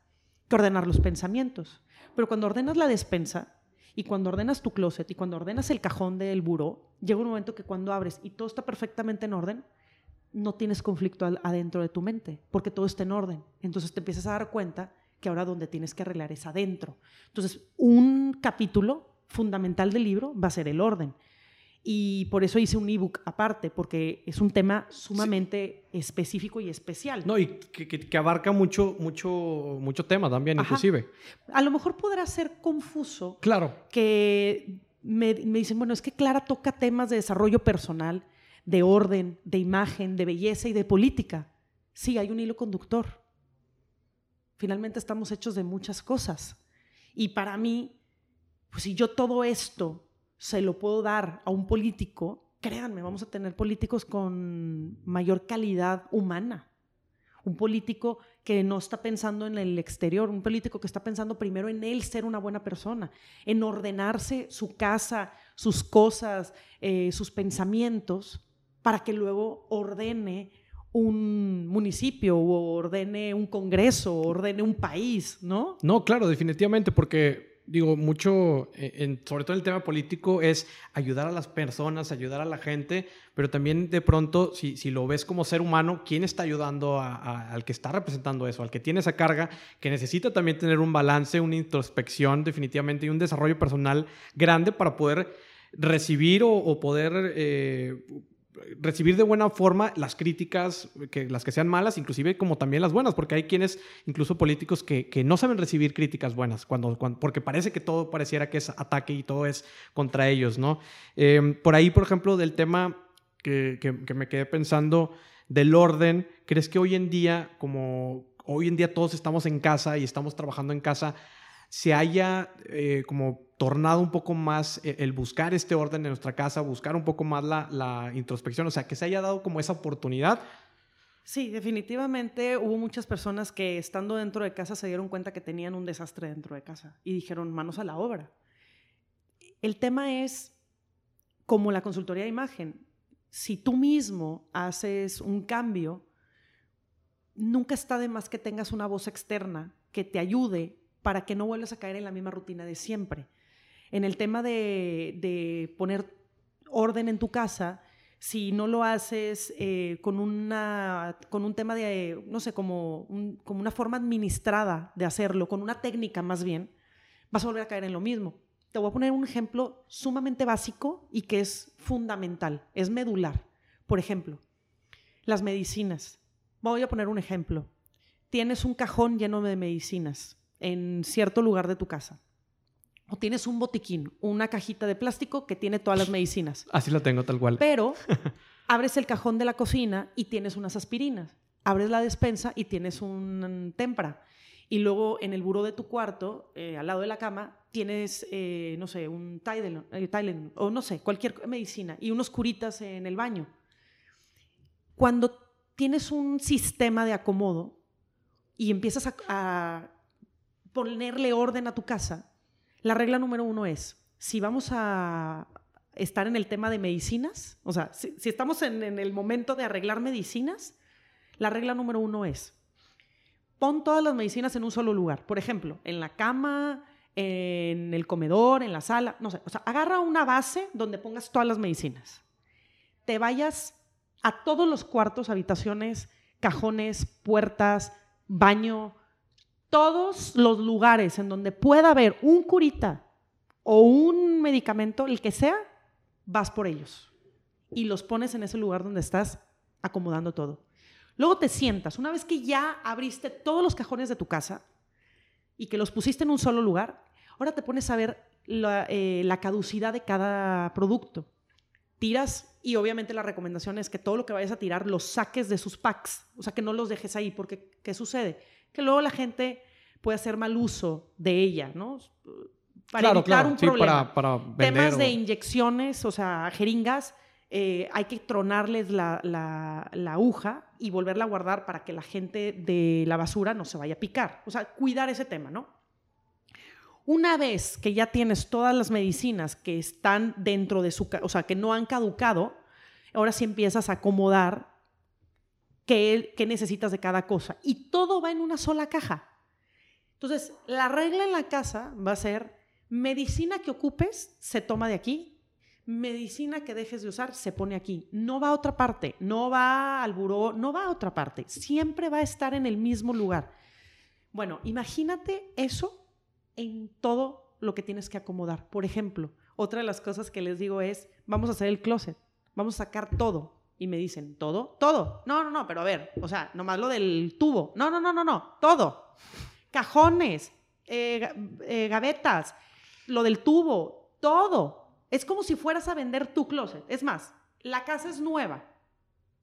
que ordenar los pensamientos. Pero cuando ordenas la despensa y cuando ordenas tu closet y cuando ordenas el cajón del buró, llega un momento que cuando abres y todo está perfectamente en orden, no tienes conflicto adentro de tu mente, porque todo está en orden. Entonces te empiezas a dar cuenta que ahora donde tienes que arreglar es adentro. Entonces, un capítulo fundamental del libro va a ser el orden. Y por eso hice un ebook aparte, porque es un tema sumamente específico y especial. No, y que, abarca mucho, mucho, mucho tema también, inclusive. A lo mejor podrá ser confuso. Claro. Que me, me dicen, bueno, es que Clara toca temas de desarrollo personal, de orden, de imagen, de belleza y de política. Sí, hay un hilo conductor. Finalmente estamos hechos de muchas cosas. Y para mí, pues si yo todo esto se lo puedo dar a un político, créanme, vamos a tener políticos con mayor calidad humana. Un político que no está pensando en el exterior, un político que está pensando primero en él ser una buena persona, en ordenarse su casa, sus cosas, eh, sus pensamientos, para que luego ordene un municipio o ordene un congreso o ordene un país, ¿no? No, claro, definitivamente, porque digo, mucho, eh, en, sobre todo en el tema político, es ayudar a las personas, ayudar a la gente, pero también de pronto, si, si lo ves como ser humano, ¿quién está ayudando al que está representando eso, al que tiene esa carga, que necesita también tener un balance, una introspección definitivamente y un desarrollo personal grande para poder recibir o, poder... Eh, recibir de buena forma las críticas, que, las que sean malas, inclusive como también las buenas, porque hay quienes, incluso políticos, que, que no saben recibir críticas buenas, cuando, porque parece que todo pareciera que es ataque y todo es contra ellos, ¿no? Eh, por ahí, por ejemplo, del tema que, que, me quedé pensando del orden, ¿crees que hoy en día, como hoy en día todos estamos en casa y estamos trabajando en casa, se haya eh, como tornado un poco más eh, el buscar este orden en nuestra casa, buscar un poco más la, introspección, o sea, que se haya dado como esa oportunidad. Sí, definitivamente hubo muchas personas que estando dentro de casa se dieron cuenta que tenían un desastre dentro de casa y dijeron manos a la obra. El tema es como la consultoría de imagen. Si tú mismo haces un cambio, nunca está de más que tengas una voz externa que te ayude para que no vuelvas a caer en la misma rutina de siempre. En el tema de, poner orden en tu casa, si no lo haces eh, con, una, un tema de, no sé, como una forma administrada de hacerlo, con una técnica más bien, vas a volver a caer en lo mismo. Te voy a poner un ejemplo sumamente básico y que es fundamental, es medular. Por ejemplo, las medicinas. Voy a poner un ejemplo. Tienes un cajón lleno de medicinas en cierto lugar de tu casa. O tienes un botiquín, una cajita de plástico que tiene todas las medicinas. Así la tengo tal cual. Pero abres el cajón de la cocina y tienes unas aspirinas. Abres la despensa y tienes un tempra. Y luego en el buró de tu cuarto, eh, al lado de la cama, tienes, eh, no sé, un Tylenol, eh, o no sé, cualquier medicina y unos curitas en el baño. Cuando tienes un sistema de acomodo y empiezas a ponerle orden a tu casa, la regla número uno es, si vamos a estar en el tema de medicinas, o sea, si, estamos en, en, el momento de arreglar medicinas, la regla número uno es, pon todas las medicinas en un solo lugar. Por ejemplo, en la cama, en el comedor, en la sala, no sé. O sea, agarra una base donde pongas todas las medicinas. Te vayas a todos los cuartos, habitaciones, cajones, puertas, baño, todos los lugares en donde pueda haber un curita o un medicamento, el que sea, vas por ellos y los pones en ese lugar donde estás acomodando todo. Luego te sientas, una vez que ya abriste todos los cajones de tu casa y que los pusiste en un solo lugar, ahora te pones a ver la, eh, caducidad de cada producto. Tiras y obviamente la recomendación es que todo lo que vayas a tirar los saques de sus packs, o sea, que no los dejes ahí, porque ¿qué sucede? Que luego la gente puede hacer mal uso de ella, ¿no? Para evitar un problema. para, Temas de inyecciones, o sea, jeringas, eh, hay que tronarles la, la, aguja y volverla a guardar para que la gente de la basura no se vaya a picar. O sea, cuidar ese tema, ¿no? Una vez que ya tienes todas las medicinas que están dentro de su, o sea, que no han caducado, ahora sí empiezas a acomodar qué, necesitas de cada cosa. Y todo va en una sola caja. Entonces, la regla en la casa va a ser medicina que ocupes, se toma de aquí, medicina que dejes de usar, se pone aquí. No va a otra parte, no va al buró, no va a otra parte. Siempre va a estar en el mismo lugar. Bueno, imagínate eso en todo lo que tienes que acomodar. Por ejemplo, otra de las cosas que les digo es, vamos a hacer el closet, vamos a sacar todo. Y me dicen, ¿todo? Todo. No, no, no, pero a ver, o sea, nomás lo del tubo. No, no, no, no, no, todo. Cajones, eh, eh, gavetas, lo del tubo, todo. Es como si fueras a vender tu closet. Es más, la casa es nueva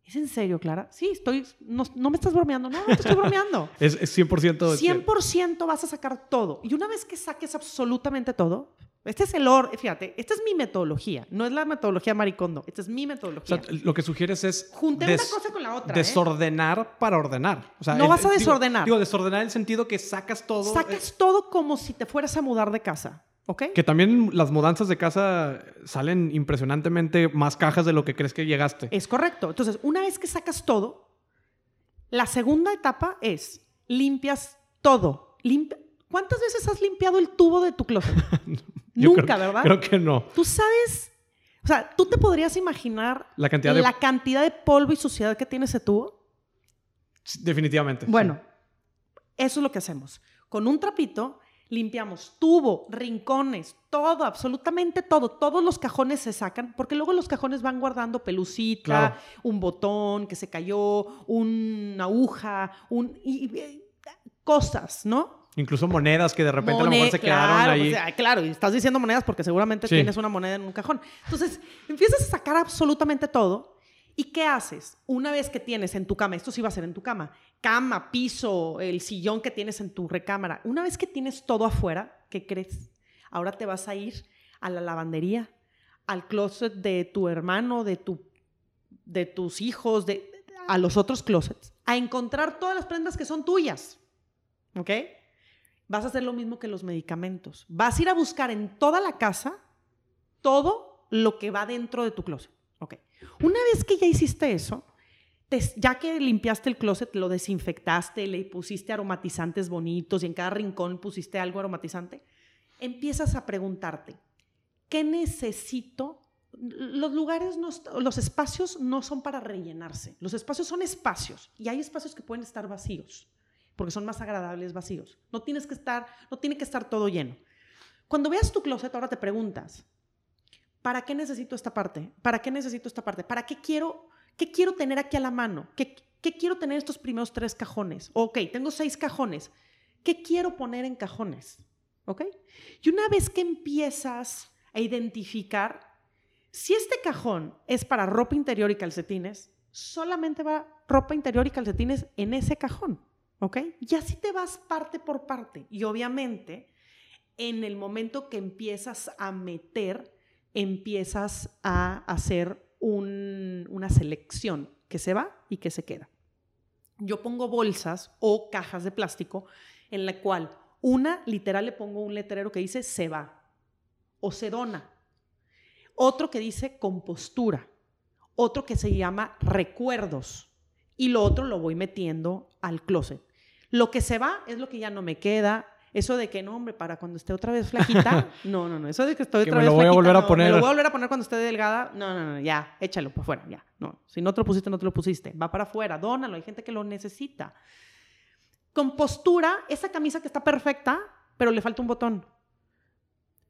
¿Es en serio, Clara? Sí, estoy. No, me estás bromeando. No, no te estoy bromeando. es, 100%. 100% vas a sacar todo. Y una vez que saques absolutamente todo, este es el or, fíjate, esta es mi metodología, no es la metodología maricondo, esta es mi metodología. O sea, lo que sugieres es juntar una cosa con la otra. ¿eh? Desordenar para ordenar. O sea, no vas a desordenar. Digo, desordenar en el sentido que sacas todo. Sacas eh, todo como si te fueras a mudar de casa. Que también las mudanzas de casa salen impresionantemente más cajas de lo que crees que llegaste. Es correcto. Entonces, una vez que sacas todo, la segunda etapa es limpias todo. ¿Cuántas veces has limpiado el tubo de tu closet? Nunca, ¿verdad? Creo que no. Tú sabes, o sea, tú te podrías imaginar la cantidad, de... La cantidad de polvo y suciedad que tiene ese tubo. Definitivamente. Bueno, eso es lo que hacemos. Con un trapito limpiamos tubo, rincones, todo, absolutamente todo. Todos los cajones se sacan, porque luego los cajones van guardando pelucita, un botón que se cayó, una aguja, un, y, cosas, ¿no? Incluso monedas que de repente a lo mejor se quedaron ahí. claro, y estás diciendo monedas porque seguramente tienes una moneda en un cajón. Entonces, empiezas a sacar absolutamente todo. ¿Y qué haces? Una vez que tienes en tu cama, esto sí va a ser en tu cama, cama, piso, el sillón que tienes en tu recámara, una vez que tienes todo afuera, ¿qué crees? Ahora te vas a ir a la lavandería, al closet de tu hermano, de, tu, de tus hijos, de, a los otros closets, a encontrar todas las prendas que son tuyas. ¿Ok? Vas a hacer lo mismo que los medicamentos. Vas a ir a buscar en toda la casa todo lo que va dentro de tu closet. ¿Ok? Una vez que ya hiciste eso, ya que limpiaste el closet, lo desinfectaste, le pusiste aromatizantes bonitos y en cada rincón pusiste algo aromatizante, empiezas a preguntarte, ¿qué necesito? Los lugares, los espacios no son para rellenarse, los espacios son espacios y hay espacios que pueden estar vacíos, porque son más agradables vacíos. No tienes que estar, no tiene que estar todo lleno. Cuando veas tu closet, ahora te preguntas, ¿para qué necesito esta parte? ¿Para qué necesito esta parte? ¿Para qué quiero ¿Qué quiero tener aquí a la mano? ¿Qué, quiero tener estos primeros tres cajones? Ok, tengo seis cajones. ¿Qué quiero poner en cajones? ¿Ok? Y una vez que empiezas a identificar, si este cajón es para ropa interior y calcetines, solamente va ropa interior y calcetines en ese cajón. ¿Ok? Y así te vas parte por parte. Y obviamente, en el momento que empiezas a meter, empiezas a hacer una selección que se va y que se queda. Yo pongo bolsas o cajas de plástico en la cual una literal le pongo un letrero que dice se va o se dona. Otro que dice compostura. Otro que se llama recuerdos. Y lo otro lo voy metiendo al closet. Lo que se va es lo que ya no me queda, eso de que no, hombre, para cuando esté otra vez flaquita, no, no, no. Eso de que estoy otra me vez lo voy a volver a poner. Me lo voy a volver a poner cuando esté delgada. No, no, no, ya, échalo para afuera, ya. No, si no te lo pusiste, no te lo pusiste. Va para afuera, dónalo. Hay gente que lo necesita. Con postura, esa camisa que está perfecta, pero le falta un botón.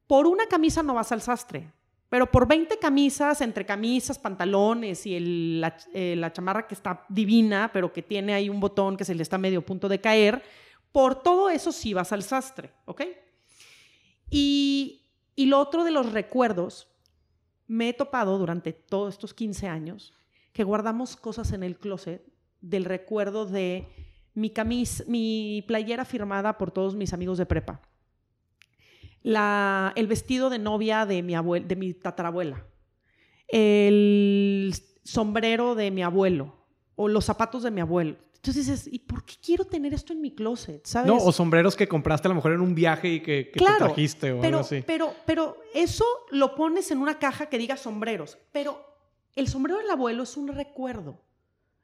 Por una camisa no vas al sastre. Pero por 20 camisas, entre camisas, pantalones y la, eh, la chamarra que está divina, pero que tiene ahí un botón que se le está medio punto de caer, por todo eso sí vas al sastre, ¿ok? Y, y lo otro de los recuerdos, me he topado durante todos estos 15 años que guardamos cosas en el closet del recuerdo de mi camisa, mi playera firmada por todos mis amigos de prepa, la, el vestido de novia de mi, abuel, de mi tatarabuela, el sombrero de mi abuelo, o los zapatos de mi abuelo. Entonces dices, ¿y por qué quiero tener esto en mi closet? ¿Sabes? No, o sombreros que compraste a lo mejor en un viaje y que, que te trajiste o pero, algo así. Pero, pero eso lo pones en una caja que diga sombreros. Pero el sombrero del abuelo es un recuerdo.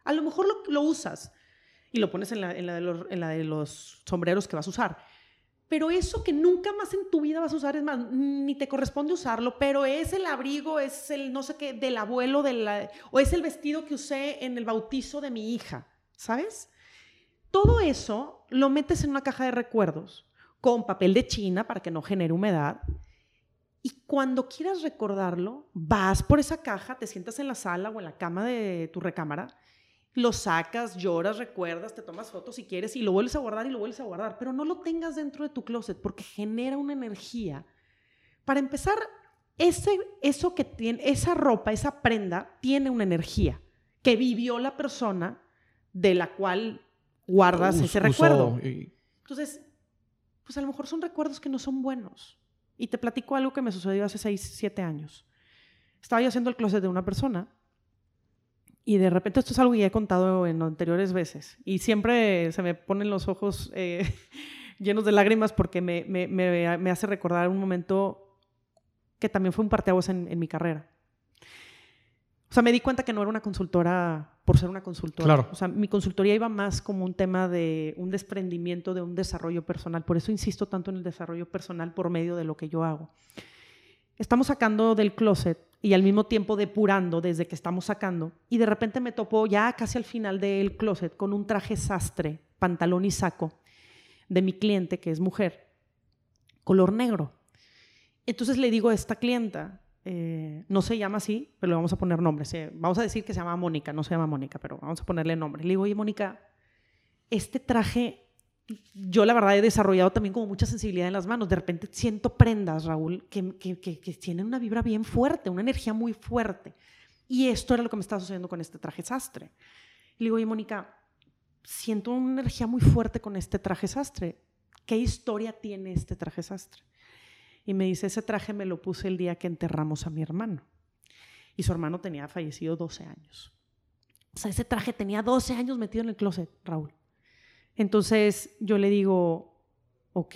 A lo mejor lo, lo usas y lo pones en la, en, la de los, en la de los sombreros que vas a usar. Pero eso que nunca más en tu vida vas a usar, es más, ni te corresponde usarlo, pero es el abrigo, es el no sé qué, del abuelo, o es el vestido que usé en el bautizo de mi hija, ¿sabes? Todo eso lo metes en una caja de recuerdos con papel de china para que no genere humedad. Y cuando quieras recordarlo, vas por esa caja, te sientas en la sala o en la cama de tu recámara lo sacas, lloras, recuerdas, te tomas fotos si quieres y lo vuelves a guardar y lo vuelves a guardar, pero no lo tengas dentro de tu closet porque genera una energía. Para empezar, ese, eso que tiene, esa ropa, esa prenda, tiene una energía que vivió la persona de la cual guardas ese recuerdo. Entonces, pues a lo mejor son recuerdos que no son buenos. Y te platico algo que me sucedió hace 6, 7 años. Estaba yo haciendo el closet de una persona y de repente, esto es algo que ya he contado en anteriores veces, y siempre se me ponen los ojos eh, llenos de lágrimas porque me, me, me, hace recordar un momento que también fue un parteaguas en, en mi carrera. O sea, me di cuenta que no era una consultora por ser una consultora. Claro. O sea, mi consultoría iba más como un tema de un desprendimiento de un desarrollo personal. Por eso insisto tanto en el desarrollo personal por medio de lo que yo hago. Estamos sacando del closet y al mismo tiempo depurando desde que estamos sacando. Y de repente me topó ya casi al final del closet con un traje sastre, pantalón y saco de mi cliente, que es mujer, color negro. Entonces le digo a esta clienta, eh, no se llama así, pero le vamos a poner nombre. vamos a decir que se llama Mónica, no se llama Mónica, pero vamos a ponerle nombre. Le digo, oye, Mónica, este traje yo la verdad he desarrollado también como mucha sensibilidad en las manos. De repente siento prendas, Raúl, que, que, tienen una vibra bien fuerte, una energía muy fuerte. Y esto era lo que me estaba sucediendo con este traje sastre. Y le digo, oye, Mónica, siento una energía muy fuerte con este traje sastre. ¿Qué historia tiene este traje sastre? Y me dice, ese traje me lo puse el día que enterramos a mi hermano. Y su hermano tenía fallecido 12 años. O sea, ese traje tenía 12 años metido en el closet, Raúl. Entonces yo le digo, ok,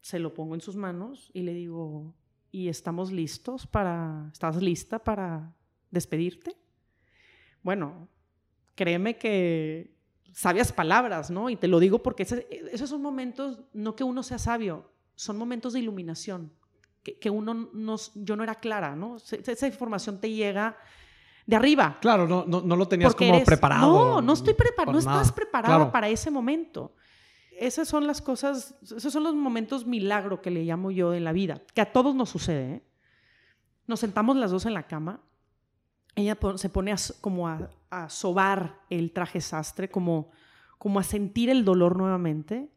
se lo pongo en sus manos y le digo, ¿y estamos listos para, estás lista para despedirte? Bueno, créeme que sabias palabras, ¿no? Y te lo digo porque esos son momentos, no que uno sea sabio, son momentos de iluminación, que, uno no, yo no era clara, ¿no? Esa información te llega de arriba. Claro, no, no, lo tenías como preparado. No, no estoy preparado, no estás preparado para ese momento. Esas son las cosas, esos son los momentos milagro que le llamo yo en la vida, que a todos nos sucede. ¿eh? Nos sentamos las dos en la cama, ella se pone como a, a, sobar el traje sastre, como, como a sentir el dolor nuevamente.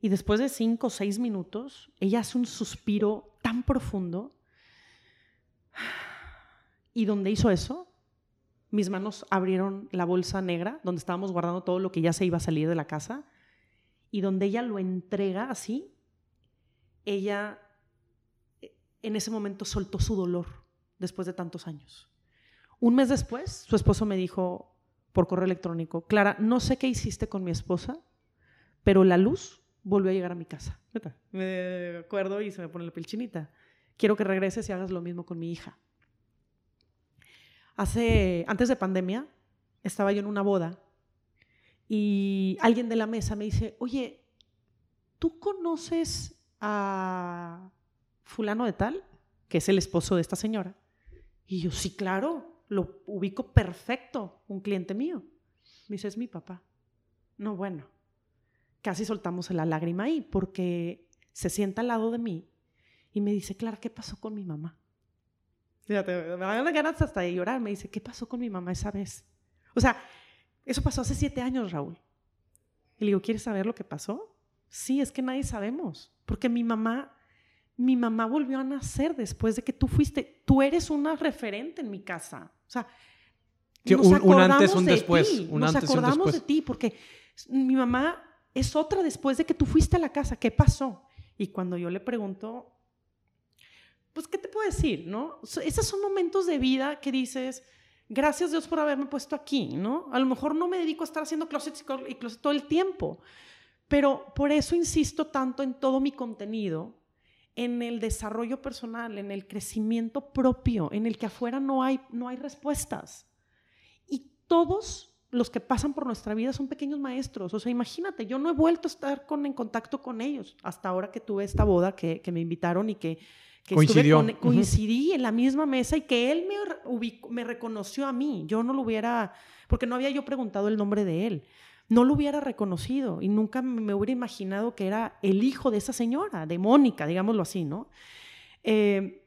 Y después de cinco o seis minutos, ella hace un suspiro tan profundo. Y donde hizo eso, mis manos abrieron la bolsa negra donde estábamos guardando todo lo que ya se iba a salir de la casa y donde ella lo entrega así, ella eh, en ese momento soltó su dolor después de tantos años. Un mes después, su esposo me dijo por correo electrónico, Clara, no sé qué hiciste con mi esposa, pero la luz volvió a llegar a mi casa. Me acuerdo y se me pone la piel chinita. Quiero que regreses y hagas lo mismo con mi hija. Hace, antes de pandemia, estaba yo en una boda y alguien de la mesa me dice, oye, ¿tú conoces a fulano de tal, que es el esposo de esta señora? Y yo, sí, claro, lo ubico perfecto, un cliente mío. Me dice, es mi papá. No, bueno, casi soltamos la lágrima ahí porque se sienta al lado de mí y me dice, Clara, ¿qué pasó con mi mamá? Fíjate, me dan ganas hasta de llorar. Me dice, ¿qué pasó con mi mamá esa vez? O sea, eso pasó hace siete años, Raúl. Y le digo, ¿quieres saber lo que pasó? Sí, es que nadie sabemos. Porque mi mamá, mi mamá volvió a nacer después de que tú fuiste. Tú eres una referente en mi casa. O sea, nos un, un, antes, un después. Un nos antes, acordamos un después. de ti porque mi mamá es otra después de que tú fuiste a la casa. ¿Qué pasó? Y cuando yo le pregunto, pues, ¿qué te puedo decir? ¿No? Esos son momentos de vida que dices, gracias Dios por haberme puesto aquí, ¿no? A lo mejor no me dedico a estar haciendo closets y closet todo el tiempo, pero por eso insisto tanto en todo mi contenido, en el desarrollo personal, en el crecimiento propio, en el que afuera no hay, no hay respuestas. Y todos los que pasan por nuestra vida son pequeños maestros. O sea, imagínate, yo no he vuelto a estar con, en contacto con ellos hasta ahora que tuve esta boda que, que me invitaron y que, que Coincidió. Con, coincidí en la misma mesa y que él me, me reconoció a mí. Yo no lo hubiera, porque no había yo preguntado el nombre de él no lo hubiera reconocido y nunca me hubiera imaginado que era el hijo de esa señora, de Mónica, digámoslo así, ¿no? Eh,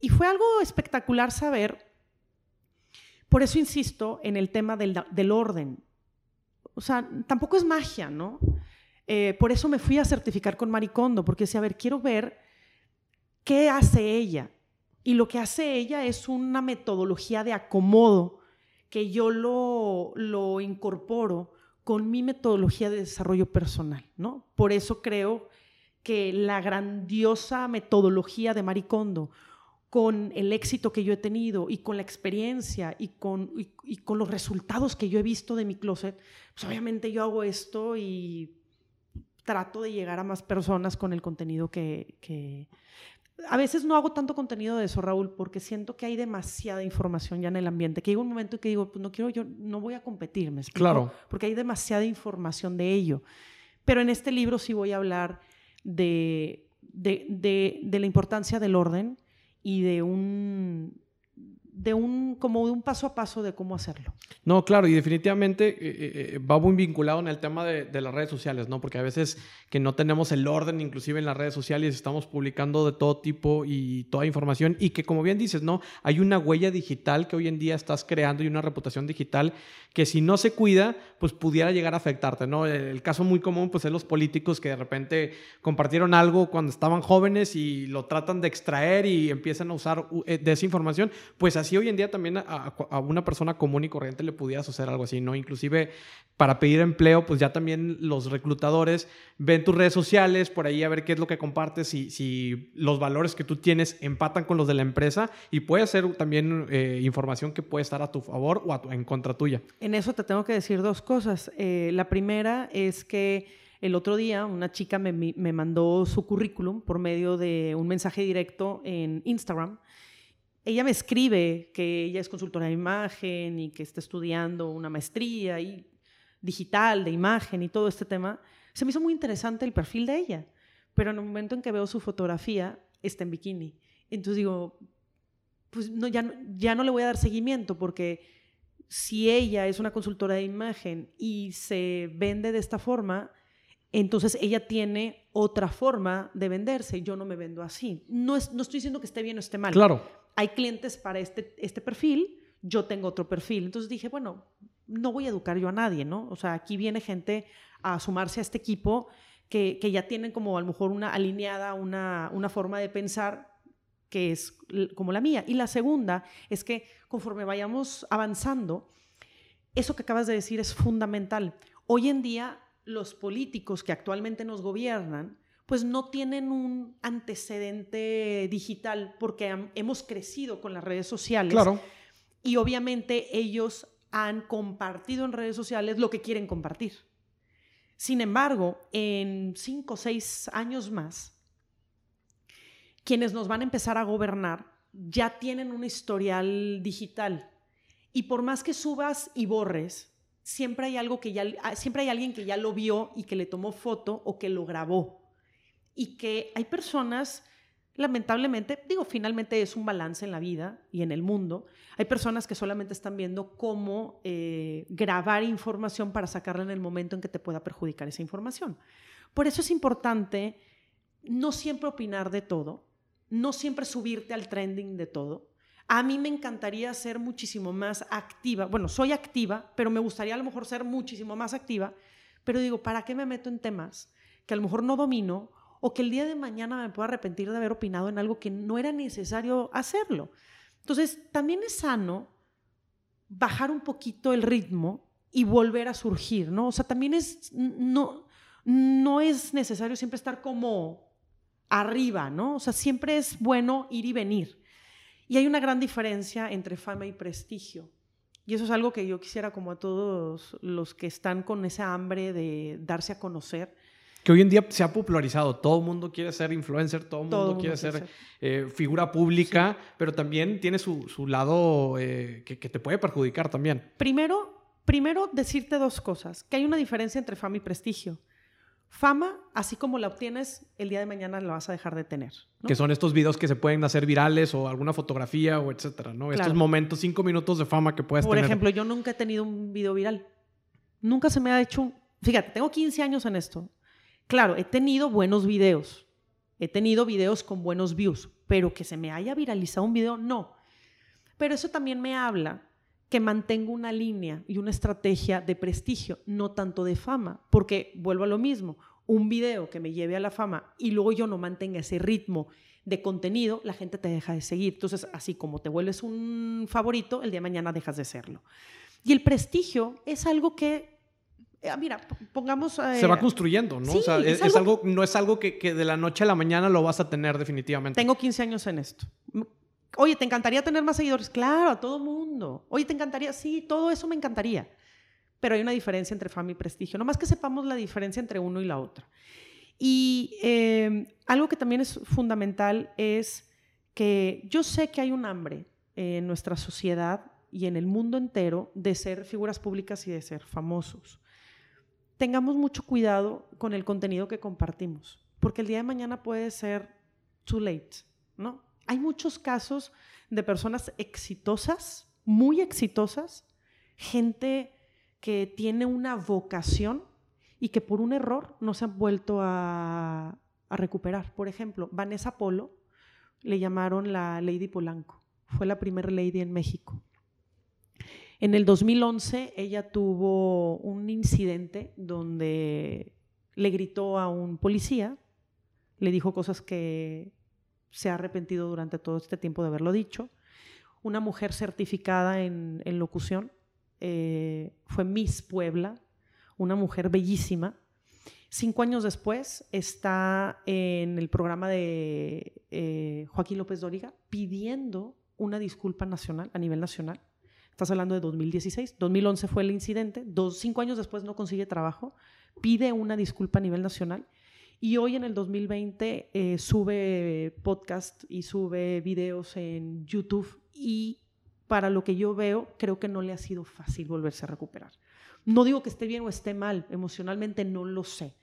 y fue algo espectacular saber, por eso insisto en el tema del, orden. O sea, tampoco es magia, ¿no? Eh, por eso me fui a certificar con Maricondo, porque decía, a ver, quiero ver qué hace ella. Y lo que hace ella es una metodología de acomodo que yo lo, lo incorporo con mi metodología de desarrollo personal, ¿no? Por eso creo que la grandiosa metodología de Maricondo, con el éxito que yo he tenido y con la experiencia y con, y, con los resultados que yo he visto de mi closet, pues obviamente yo hago esto y trato de llegar a más personas con el contenido que, que, a veces no hago tanto contenido de eso, Raúl, porque siento que hay demasiada información ya en el ambiente, que llega un momento en que digo, pues no quiero, yo no voy a competir, ¿me explico? Claro. Porque hay demasiada información de ello. Pero en este libro sí voy a hablar de, de, de, de la importancia del orden y de un, de un, como de un paso a paso de cómo hacerlo. No, claro, y definitivamente eh, eh, eh, va muy vinculado en el tema de, las redes sociales, ¿no? Porque a veces que no tenemos el orden, inclusive en las redes sociales, estamos publicando de todo tipo y toda información, y que como bien dices, ¿no? Hay una huella digital que hoy en día estás creando y una reputación digital que si no se cuida, pues pudiera llegar a afectarte, ¿no? El caso muy común, pues es los políticos que de repente compartieron algo cuando estaban jóvenes y lo tratan de extraer y empiezan a usar de esa información, pues así hoy en día también a, una persona común y corriente le pudiera suceder algo así, ¿no? Inclusive para pedir empleo, pues ya también los reclutadores ven tus redes sociales, por ahí a ver qué es lo que compartes, si, si los valores que tú tienes empatan con los de la empresa y puede ser también eh, información que puede estar a tu favor o en contra tuya. En eso te tengo que decir dos cosas. Eh, la primera es que el otro día una chica me, me mandó su currículum por medio de un mensaje directo en Instagram ella me escribe que ella es consultora de imagen y que está estudiando una maestría y digital de imagen y todo este tema. Se me hizo muy interesante el perfil de ella, pero en el momento en que veo su fotografía está en bikini. Entonces digo, pues no, ya, ya no le voy a dar seguimiento porque si ella es una consultora de imagen y se vende de esta forma, entonces ella tiene otra forma de venderse. Yo no me vendo así. No, es, no estoy diciendo que esté bien o esté mal. Claro hay clientes para este, este perfil, yo tengo otro perfil. Entonces dije, bueno, no voy a educar yo a nadie, ¿no? O sea, aquí viene gente a sumarse a este equipo que, que ya tienen como a lo mejor una alineada, una, una forma de pensar que es como la mía. Y la segunda es que conforme vayamos avanzando, eso que acabas de decir es fundamental. Hoy en día, los políticos que actualmente nos gobiernan pues no tienen un antecedente digital porque hemos crecido con las redes sociales. Claro. Y obviamente ellos han compartido en redes sociales lo que quieren compartir. Sin embargo, en cinco o seis años más, quienes nos van a empezar a gobernar ya tienen un historial digital. Y por más que subas y borres, siempre hay algo que ya, siempre hay alguien que ya lo vio y que le tomó foto o que lo grabó y que hay personas, lamentablemente, digo, finalmente es un balance en la vida y en el mundo, hay personas que solamente están viendo cómo eh, grabar información para sacarla en el momento en que te pueda perjudicar esa información. Por eso es importante no siempre opinar de todo, no siempre subirte al trending de todo. A mí me encantaría ser muchísimo más activa. Bueno, soy activa, pero me gustaría a lo mejor ser muchísimo más activa. Pero digo, ¿para qué me meto en temas que a lo mejor no domino o que el día de mañana me pueda arrepentir de haber opinado en algo que no era necesario hacerlo. Entonces, también es sano bajar un poquito el ritmo y volver a surgir, ¿no? O sea, también es, no, no es necesario siempre estar como arriba, ¿no? O sea, siempre es bueno ir y venir. Y hay una gran diferencia entre fama y prestigio. Y eso es algo que yo quisiera como a todos los que están con esa hambre de darse a conocer. Que hoy en día se ha popularizado. Todo el mundo quiere ser influencer, todo el mundo, quiere ser, eh, figura pública, pero también tiene su, su lado eh, que, que, te puede perjudicar también. Primero, primero decirte dos cosas. Que hay una diferencia entre fama y prestigio. Fama, así como la obtienes, el día de mañana la vas a dejar de tener. Que son estos videos que se pueden hacer virales o alguna fotografía o etcétera, ¿no? Estos momentos, cinco minutos de fama que puedes Por tener. Por ejemplo, yo nunca he tenido un video viral. Nunca se me ha hecho un... Fíjate, tengo 15 años en esto. Claro, he tenido buenos videos. He tenido videos con buenos views. Pero que se me haya viralizado un video, no. Pero eso también me habla que mantengo una línea y una estrategia de prestigio, no tanto de fama, porque vuelvo a lo mismo, un video que me lleve a la fama y luego yo no mantenga ese ritmo de contenido, la gente te deja de seguir. Entonces, así como te vuelves un favorito, el día de mañana dejas de serlo. Y el prestigio es algo que eh, mira, pongamos... Se va construyendo, ¿no? o sea, es, algo, no es algo que, que, de la noche a la mañana lo vas a tener definitivamente. Tengo 15 años en esto. Oye, ¿te encantaría tener más seguidores? Claro, a todo mundo. Oye, ¿te encantaría? Sí, todo eso me encantaría. Pero hay una diferencia entre fama y prestigio. No más que sepamos la diferencia entre uno y la otra. Y em, algo que también es fundamental es que yo sé que hay un hambre en nuestra sociedad y en el mundo entero de ser figuras públicas y de ser famosos. Tengamos mucho cuidado con el contenido que compartimos, porque el día de mañana puede ser too late, ¿no? hay muchos casos de personas exitosas, muy exitosas, gente que tiene una vocación y que por un error no se han vuelto a, recuperar. Por ejemplo, Vanessa Polo le llamaron la Lady Polanco. Fue la primera lady en México. En el 2011 ella tuvo un incidente donde le gritó a un policía, le dijo cosas que se ha arrepentido durante todo este tiempo de haberlo dicho. Una mujer certificada en, locución, eh, fue Miss Puebla, una mujer bellísima. Cinco años después está en el programa de eh, Joaquín López Dóriga pidiendo una disculpa nacional, a nivel nacional. Estás hablando de 2016. 2011 fue el incidente. Dos, cinco años después no consigue trabajo. Pide una disculpa a nivel nacional y hoy en el 2020 eh, sube podcast y sube videos en YouTube y para lo que yo veo, creo que no le ha sido fácil volverse a recuperar. No digo que esté bien o esté mal, emocionalmente no lo sé,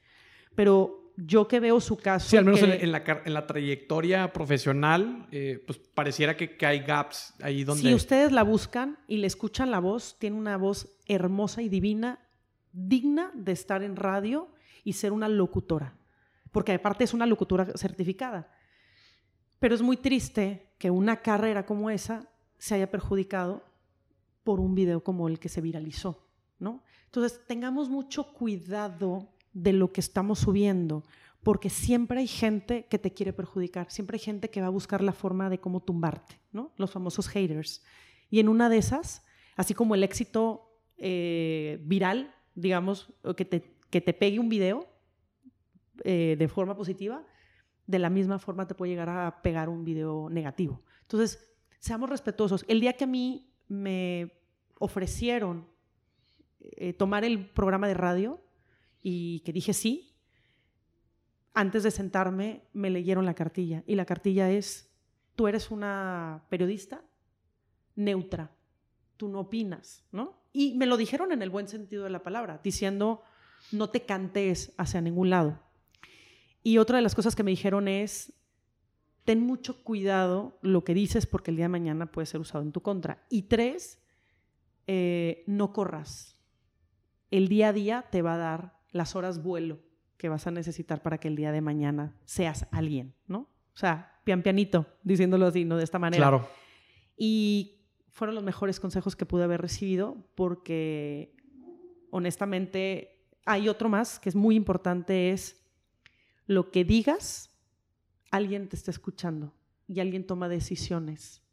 pero yo que veo su caso... Sí, al menos en, la, en, la, trayectoria profesional, eh, pues pareciera que, que, hay gaps ahí donde... Si ustedes la buscan y le escuchan la voz, tiene una voz hermosa y divina, digna de estar en radio y ser una locutora porque aparte es una locutora certificada. Pero es muy triste que una carrera como esa se haya perjudicado por un video como el que se viralizó, ¿no? Entonces, tengamos mucho cuidado de lo que estamos subiendo, porque siempre hay gente que te quiere perjudicar, siempre hay gente que va a buscar la forma de cómo tumbarte, ¿no? Los famosos haters. Y en una de esas, así como el éxito eh, viral, digamos, que te, que te pegue un video, eh, de forma positiva, de la misma forma te puede llegar a pegar un video negativo. Entonces, seamos respetuosos. El día que a mí me ofrecieron eh, tomar el programa de radio y que dije sí, antes de sentarme me leyeron la cartilla y la cartilla es, tú eres una periodista neutra, tú no opinas, ¿no? Y me lo dijeron en el buen sentido de la palabra, diciendo, no te cantes hacia ningún lado. Y otra de las cosas que me dijeron es, ten mucho cuidado lo que dices porque el día de mañana puede ser usado en tu contra. Y tres, eh, no corras. El día a día te va a dar las horas vuelo que vas a necesitar para que el día de mañana seas alguien, ¿no? O sea, pian pianito, diciéndolo así, ¿no? De esta manera. Claro. Y fueron los mejores consejos que pude haber recibido porque, honestamente, hay otro más que es muy importante, es lo que digas, alguien te está escuchando y alguien toma decisiones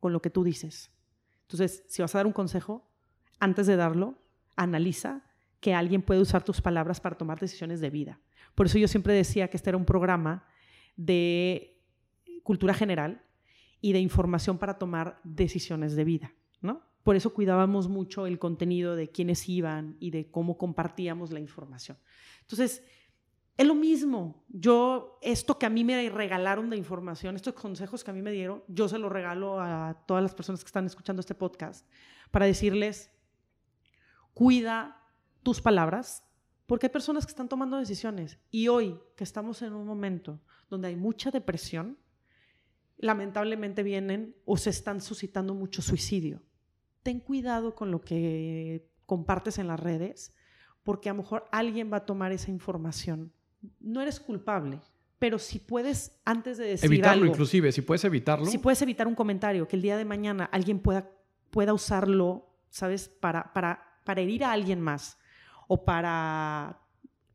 con lo que tú dices. Entonces, si vas a dar un consejo, antes de darlo, analiza que alguien puede usar tus palabras para tomar decisiones de vida. Por eso yo siempre decía que este era un programa de cultura general y de información para tomar decisiones de vida, ¿no? por eso cuidábamos mucho el contenido de quiénes iban y de cómo compartíamos la información. Entonces, es lo mismo. Yo, esto que a mí me regalaron de información, estos consejos que a mí me dieron, yo se los regalo a todas las personas que están escuchando este podcast para decirles, cuida tus palabras, porque hay personas que están tomando decisiones. Y hoy, que estamos en un momento donde hay mucha depresión, lamentablemente vienen o se están suscitando mucho suicidio. Ten cuidado con lo que compartes en las redes, porque a lo mejor alguien va a tomar esa información no eres culpable, pero si puedes, antes de decir Evitarlo inclusive, si puedes evitarlo. Si puedes evitar un comentario, que el día de mañana alguien pueda, pueda usarlo, ¿sabes? Para, para, para herir a alguien más o para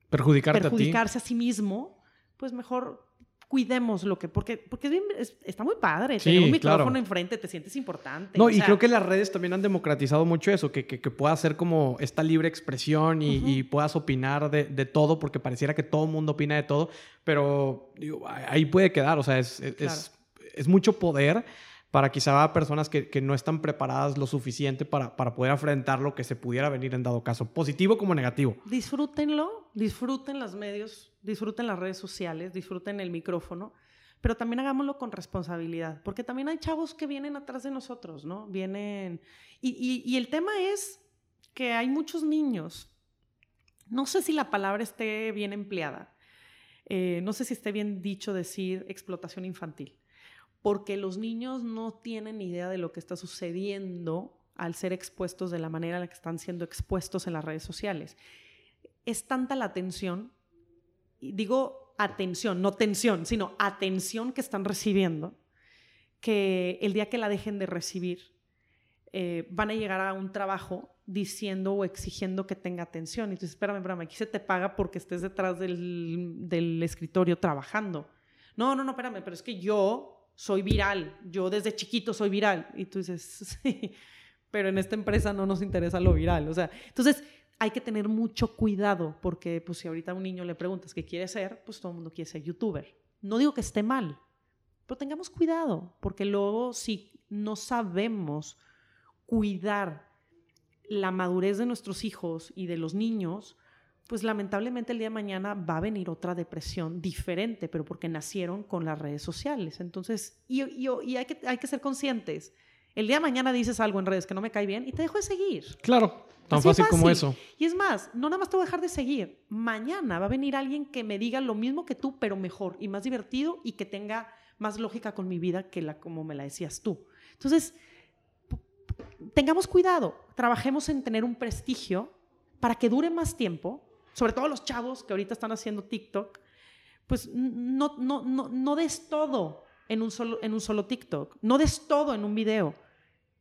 Perjudicarte perjudicarse a, sí mismo, pues mejor cuidemos lo que, porque, porque está muy padre, tener un micrófono enfrente, te sientes importante. No, y creo que las redes también han democratizado mucho eso, que, que, pueda ser como esta libre expresión y, puedas opinar de, de, todo, porque pareciera que todo el mundo opina de todo, pero digo, ahí puede quedar, o sea, es, es, es mucho poder para quizá personas que, no están preparadas lo suficiente para, para poder afrontar lo que se pudiera venir en dado caso, positivo como negativo. Disfrútenlo, disfruten los medios, disfruten las redes sociales, disfruten el micrófono, pero también hagámoslo con responsabilidad, porque también hay chavos que vienen atrás de nosotros, ¿no? Vienen... Y, y, el tema es que hay muchos niños, no sé si la palabra esté bien empleada, eh, no sé si esté bien dicho decir explotación infantil porque los niños no tienen idea de lo que está sucediendo al ser expuestos de la manera en la que están siendo expuestos en las redes sociales. Es tanta la atención, digo atención, no tensión, sino atención que están recibiendo, que el día que la dejen de recibir, eh, van a llegar a un trabajo diciendo o exigiendo que tenga atención. Y tú dices, espérame, espérame, aquí se te paga porque estés detrás del, del escritorio trabajando. No, no, no, espérame, pero es que yo soy viral, yo desde chiquito soy viral. Y tú dices, sí, pero en esta empresa no nos interesa lo viral. O sea, entonces hay que tener mucho cuidado porque pues si ahorita a un niño le preguntas qué quiere ser, pues todo el mundo quiere ser youtuber. No digo que esté mal, pero tengamos cuidado porque luego si no sabemos cuidar la madurez de nuestros hijos y de los niños, pues lamentablemente el día de mañana va a venir otra depresión diferente, pero porque nacieron con las redes sociales. Entonces, y, hay, que, hay que ser conscientes. El día de mañana dices algo en redes que no me cae bien y te dejo de seguir. Claro, tan fácil, como eso. Y es más, no nada más te voy a dejar de seguir. Mañana va a venir alguien que me diga lo mismo que tú, pero mejor y más divertido y que tenga más lógica con mi vida que la como me la decías tú. Entonces, tengamos cuidado, trabajemos en tener un prestigio para que dure más tiempo, sobre todo los chavos que ahorita están haciendo TikTok, pues no, no, no, no des todo en un, solo, en un solo TikTok, no des todo en un video.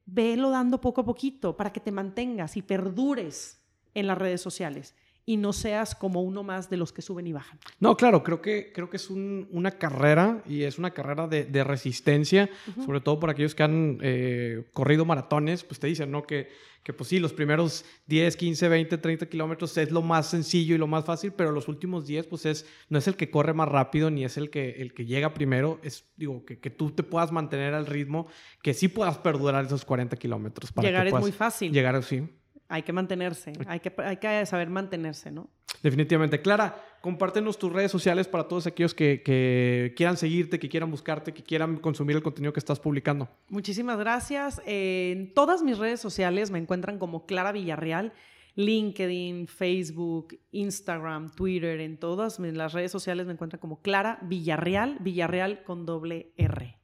Velo dando poco a poquito para que te mantengas y perdures en las redes sociales y no seas como uno más de los que suben y bajan. No, claro, creo que, creo que es una carrera y es una carrera de, resistencia, sobre todo por aquellos que han eh, corrido maratones, pues te dicen, ¿no? Que, que pues sí, los primeros 10, 15, 20, 30 kilómetros es lo más sencillo y lo más fácil, pero los últimos 10, pues es, no es el que corre más rápido ni es el que, el que llega primero, es, digo, que, que tú te puedas mantener al ritmo, que sí puedas perdurar esos 40 kilómetros. Llegar es muy fácil. Llegar, sí. Hay que mantenerse, hay que, hay que saber mantenerse, ¿no? Definitivamente. Clara, compártenos tus redes sociales para todos aquellos que, quieran seguirte, que quieran buscarte, que quieran consumir el contenido que estás publicando. Muchísimas gracias. En todas mis redes sociales me encuentran como Clara Villarreal. LinkedIn, Facebook, Instagram, Twitter, en todas las redes sociales me encuentran como Clara Villarreal, Villarreal con doble R.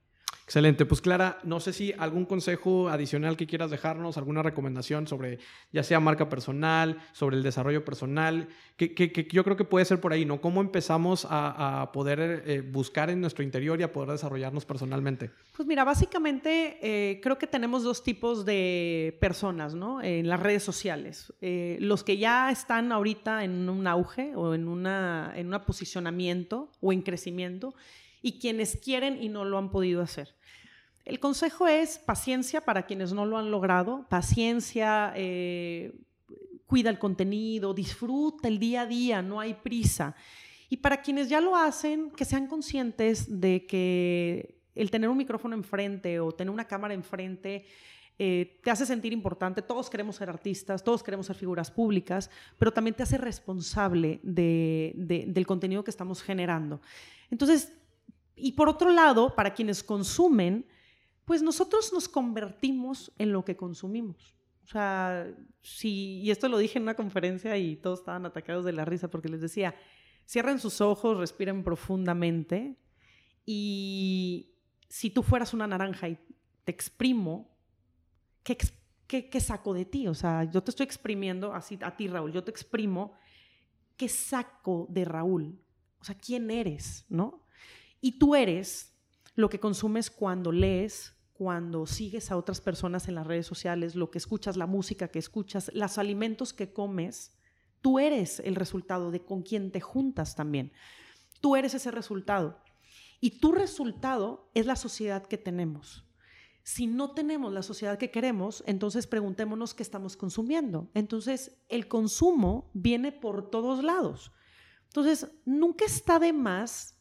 Excelente. Pues Clara, no sé si algún consejo adicional que quieras dejarnos, alguna recomendación sobre ya sea marca personal, sobre el desarrollo personal, que, yo creo que puede ser por ahí, ¿no? ¿Cómo empezamos a, poder eh, buscar en nuestro interior y a poder desarrollarnos personalmente? Pues mira, básicamente eh, creo que tenemos dos tipos de personas, ¿no? En las redes sociales. Eh, los que ya están ahorita en un auge o en, una, en un posicionamiento o en crecimiento y quienes quieren y no lo han podido hacer. El consejo es paciencia para quienes no lo han logrado, paciencia, eh, cuida el contenido, disfruta el día a día, no hay prisa. Y para quienes ya lo hacen, que sean conscientes de que el tener un micrófono enfrente o tener una cámara enfrente eh, te hace sentir importante, todos queremos ser artistas, todos queremos ser figuras públicas, pero también te hace responsable del contenido que estamos generando. Entonces, y por otro lado, para quienes consumen, pues nosotros nos convertimos en lo que consumimos. O sea, si, y esto lo dije en una conferencia y todos estaban atacados de la risa porque les decía, cierren sus ojos, respiren profundamente y si tú fueras una naranja y te exprimo, ¿qué, qué, saco de ti? O sea, yo te estoy exprimiendo así a ti, Raúl, yo te exprimo, ¿qué saco de Raúl? O sea, ¿quién eres? ¿No? Y tú eres lo que consumes cuando lees, cuando sigues a otras personas en las redes sociales, lo que escuchas, la música que escuchas, los alimentos que comes, tú eres el resultado de con quién te juntas también. Tú eres ese resultado. Y tu resultado es la sociedad que tenemos. Si no tenemos la sociedad que queremos, entonces preguntémonos qué estamos consumiendo. Entonces, el consumo viene por todos lados. Entonces, nunca está de más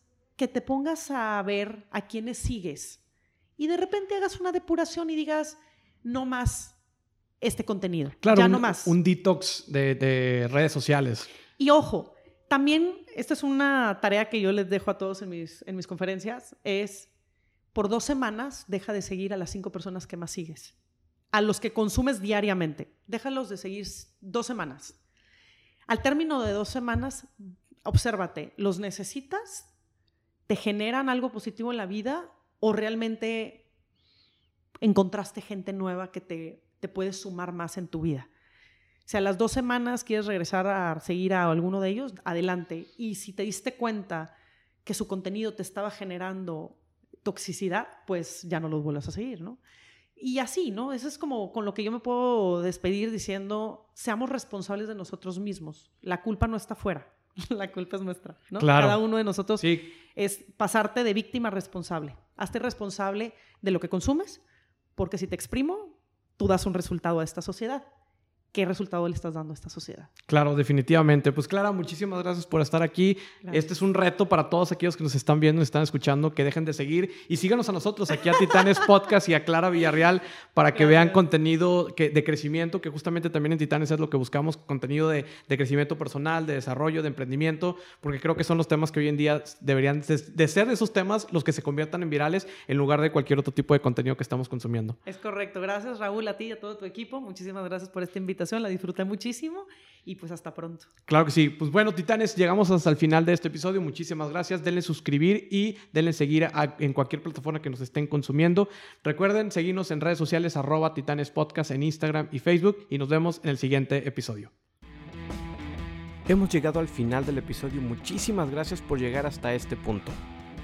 que te pongas a ver a quiénes sigues y de repente hagas una depuración y digas, no más este contenido. Claro, ya un, no más. Un detox de, redes sociales. Y ojo, también, esta es una tarea que yo les dejo a todos en mis, en mis conferencias, es por dos semanas deja de seguir a las cinco personas que más sigues. A los que consumes diariamente. Déjalos de seguir dos semanas. Al término de dos semanas, obsérvate, ¿los necesitas? ¿Te generan algo positivo en la vida? o realmente encontraste gente nueva que te, te puede sumar más en tu vida. Si a las dos semanas quieres regresar a seguir a alguno de ellos, adelante. Y si te diste cuenta que su contenido te estaba generando toxicidad, pues ya no los vuelvas a seguir, ¿no? Y así, ¿no? Eso es como con lo que yo me puedo despedir diciendo, seamos responsables de nosotros mismos. La culpa no está fuera, la culpa es nuestra, ¿no? Cada uno de nosotros es pasarte de víctima responsable. Hazte responsable de lo que consumes, porque si te exprimo, tú das un resultado a esta sociedad. ¿Qué resultado le estás dando a esta sociedad? Claro, definitivamente. Pues Clara, muchísimas gracias por estar aquí. Este es un reto para todos aquellos que nos están viendo, nos están escuchando, que dejen de seguir y síganos a nosotros aquí a Titanes Podcast y a Clara Villarreal para que vean contenido de crecimiento, que justamente también en Titanes es lo que buscamos, contenido de, crecimiento personal, de desarrollo, de emprendimiento, porque creo que son los temas que hoy en día deberían de, de ser esos temas los que se conviertan en virales en lugar de cualquier otro tipo de contenido que estamos consumiendo. Es correcto. Gracias Raúl, a ti y a todo tu equipo. Muchísimas gracias por esta invitación la disfruté muchísimo y pues hasta pronto. Claro que sí. Pues bueno, titanes, llegamos hasta el final de este episodio. Muchísimas gracias. Denle suscribir y denle seguir en cualquier plataforma que nos estén consumiendo. Recuerden seguirnos en redes sociales arroba titanes podcast en Instagram y Facebook y nos vemos en el siguiente episodio. Hemos llegado al final del episodio. Muchísimas gracias por llegar hasta este punto.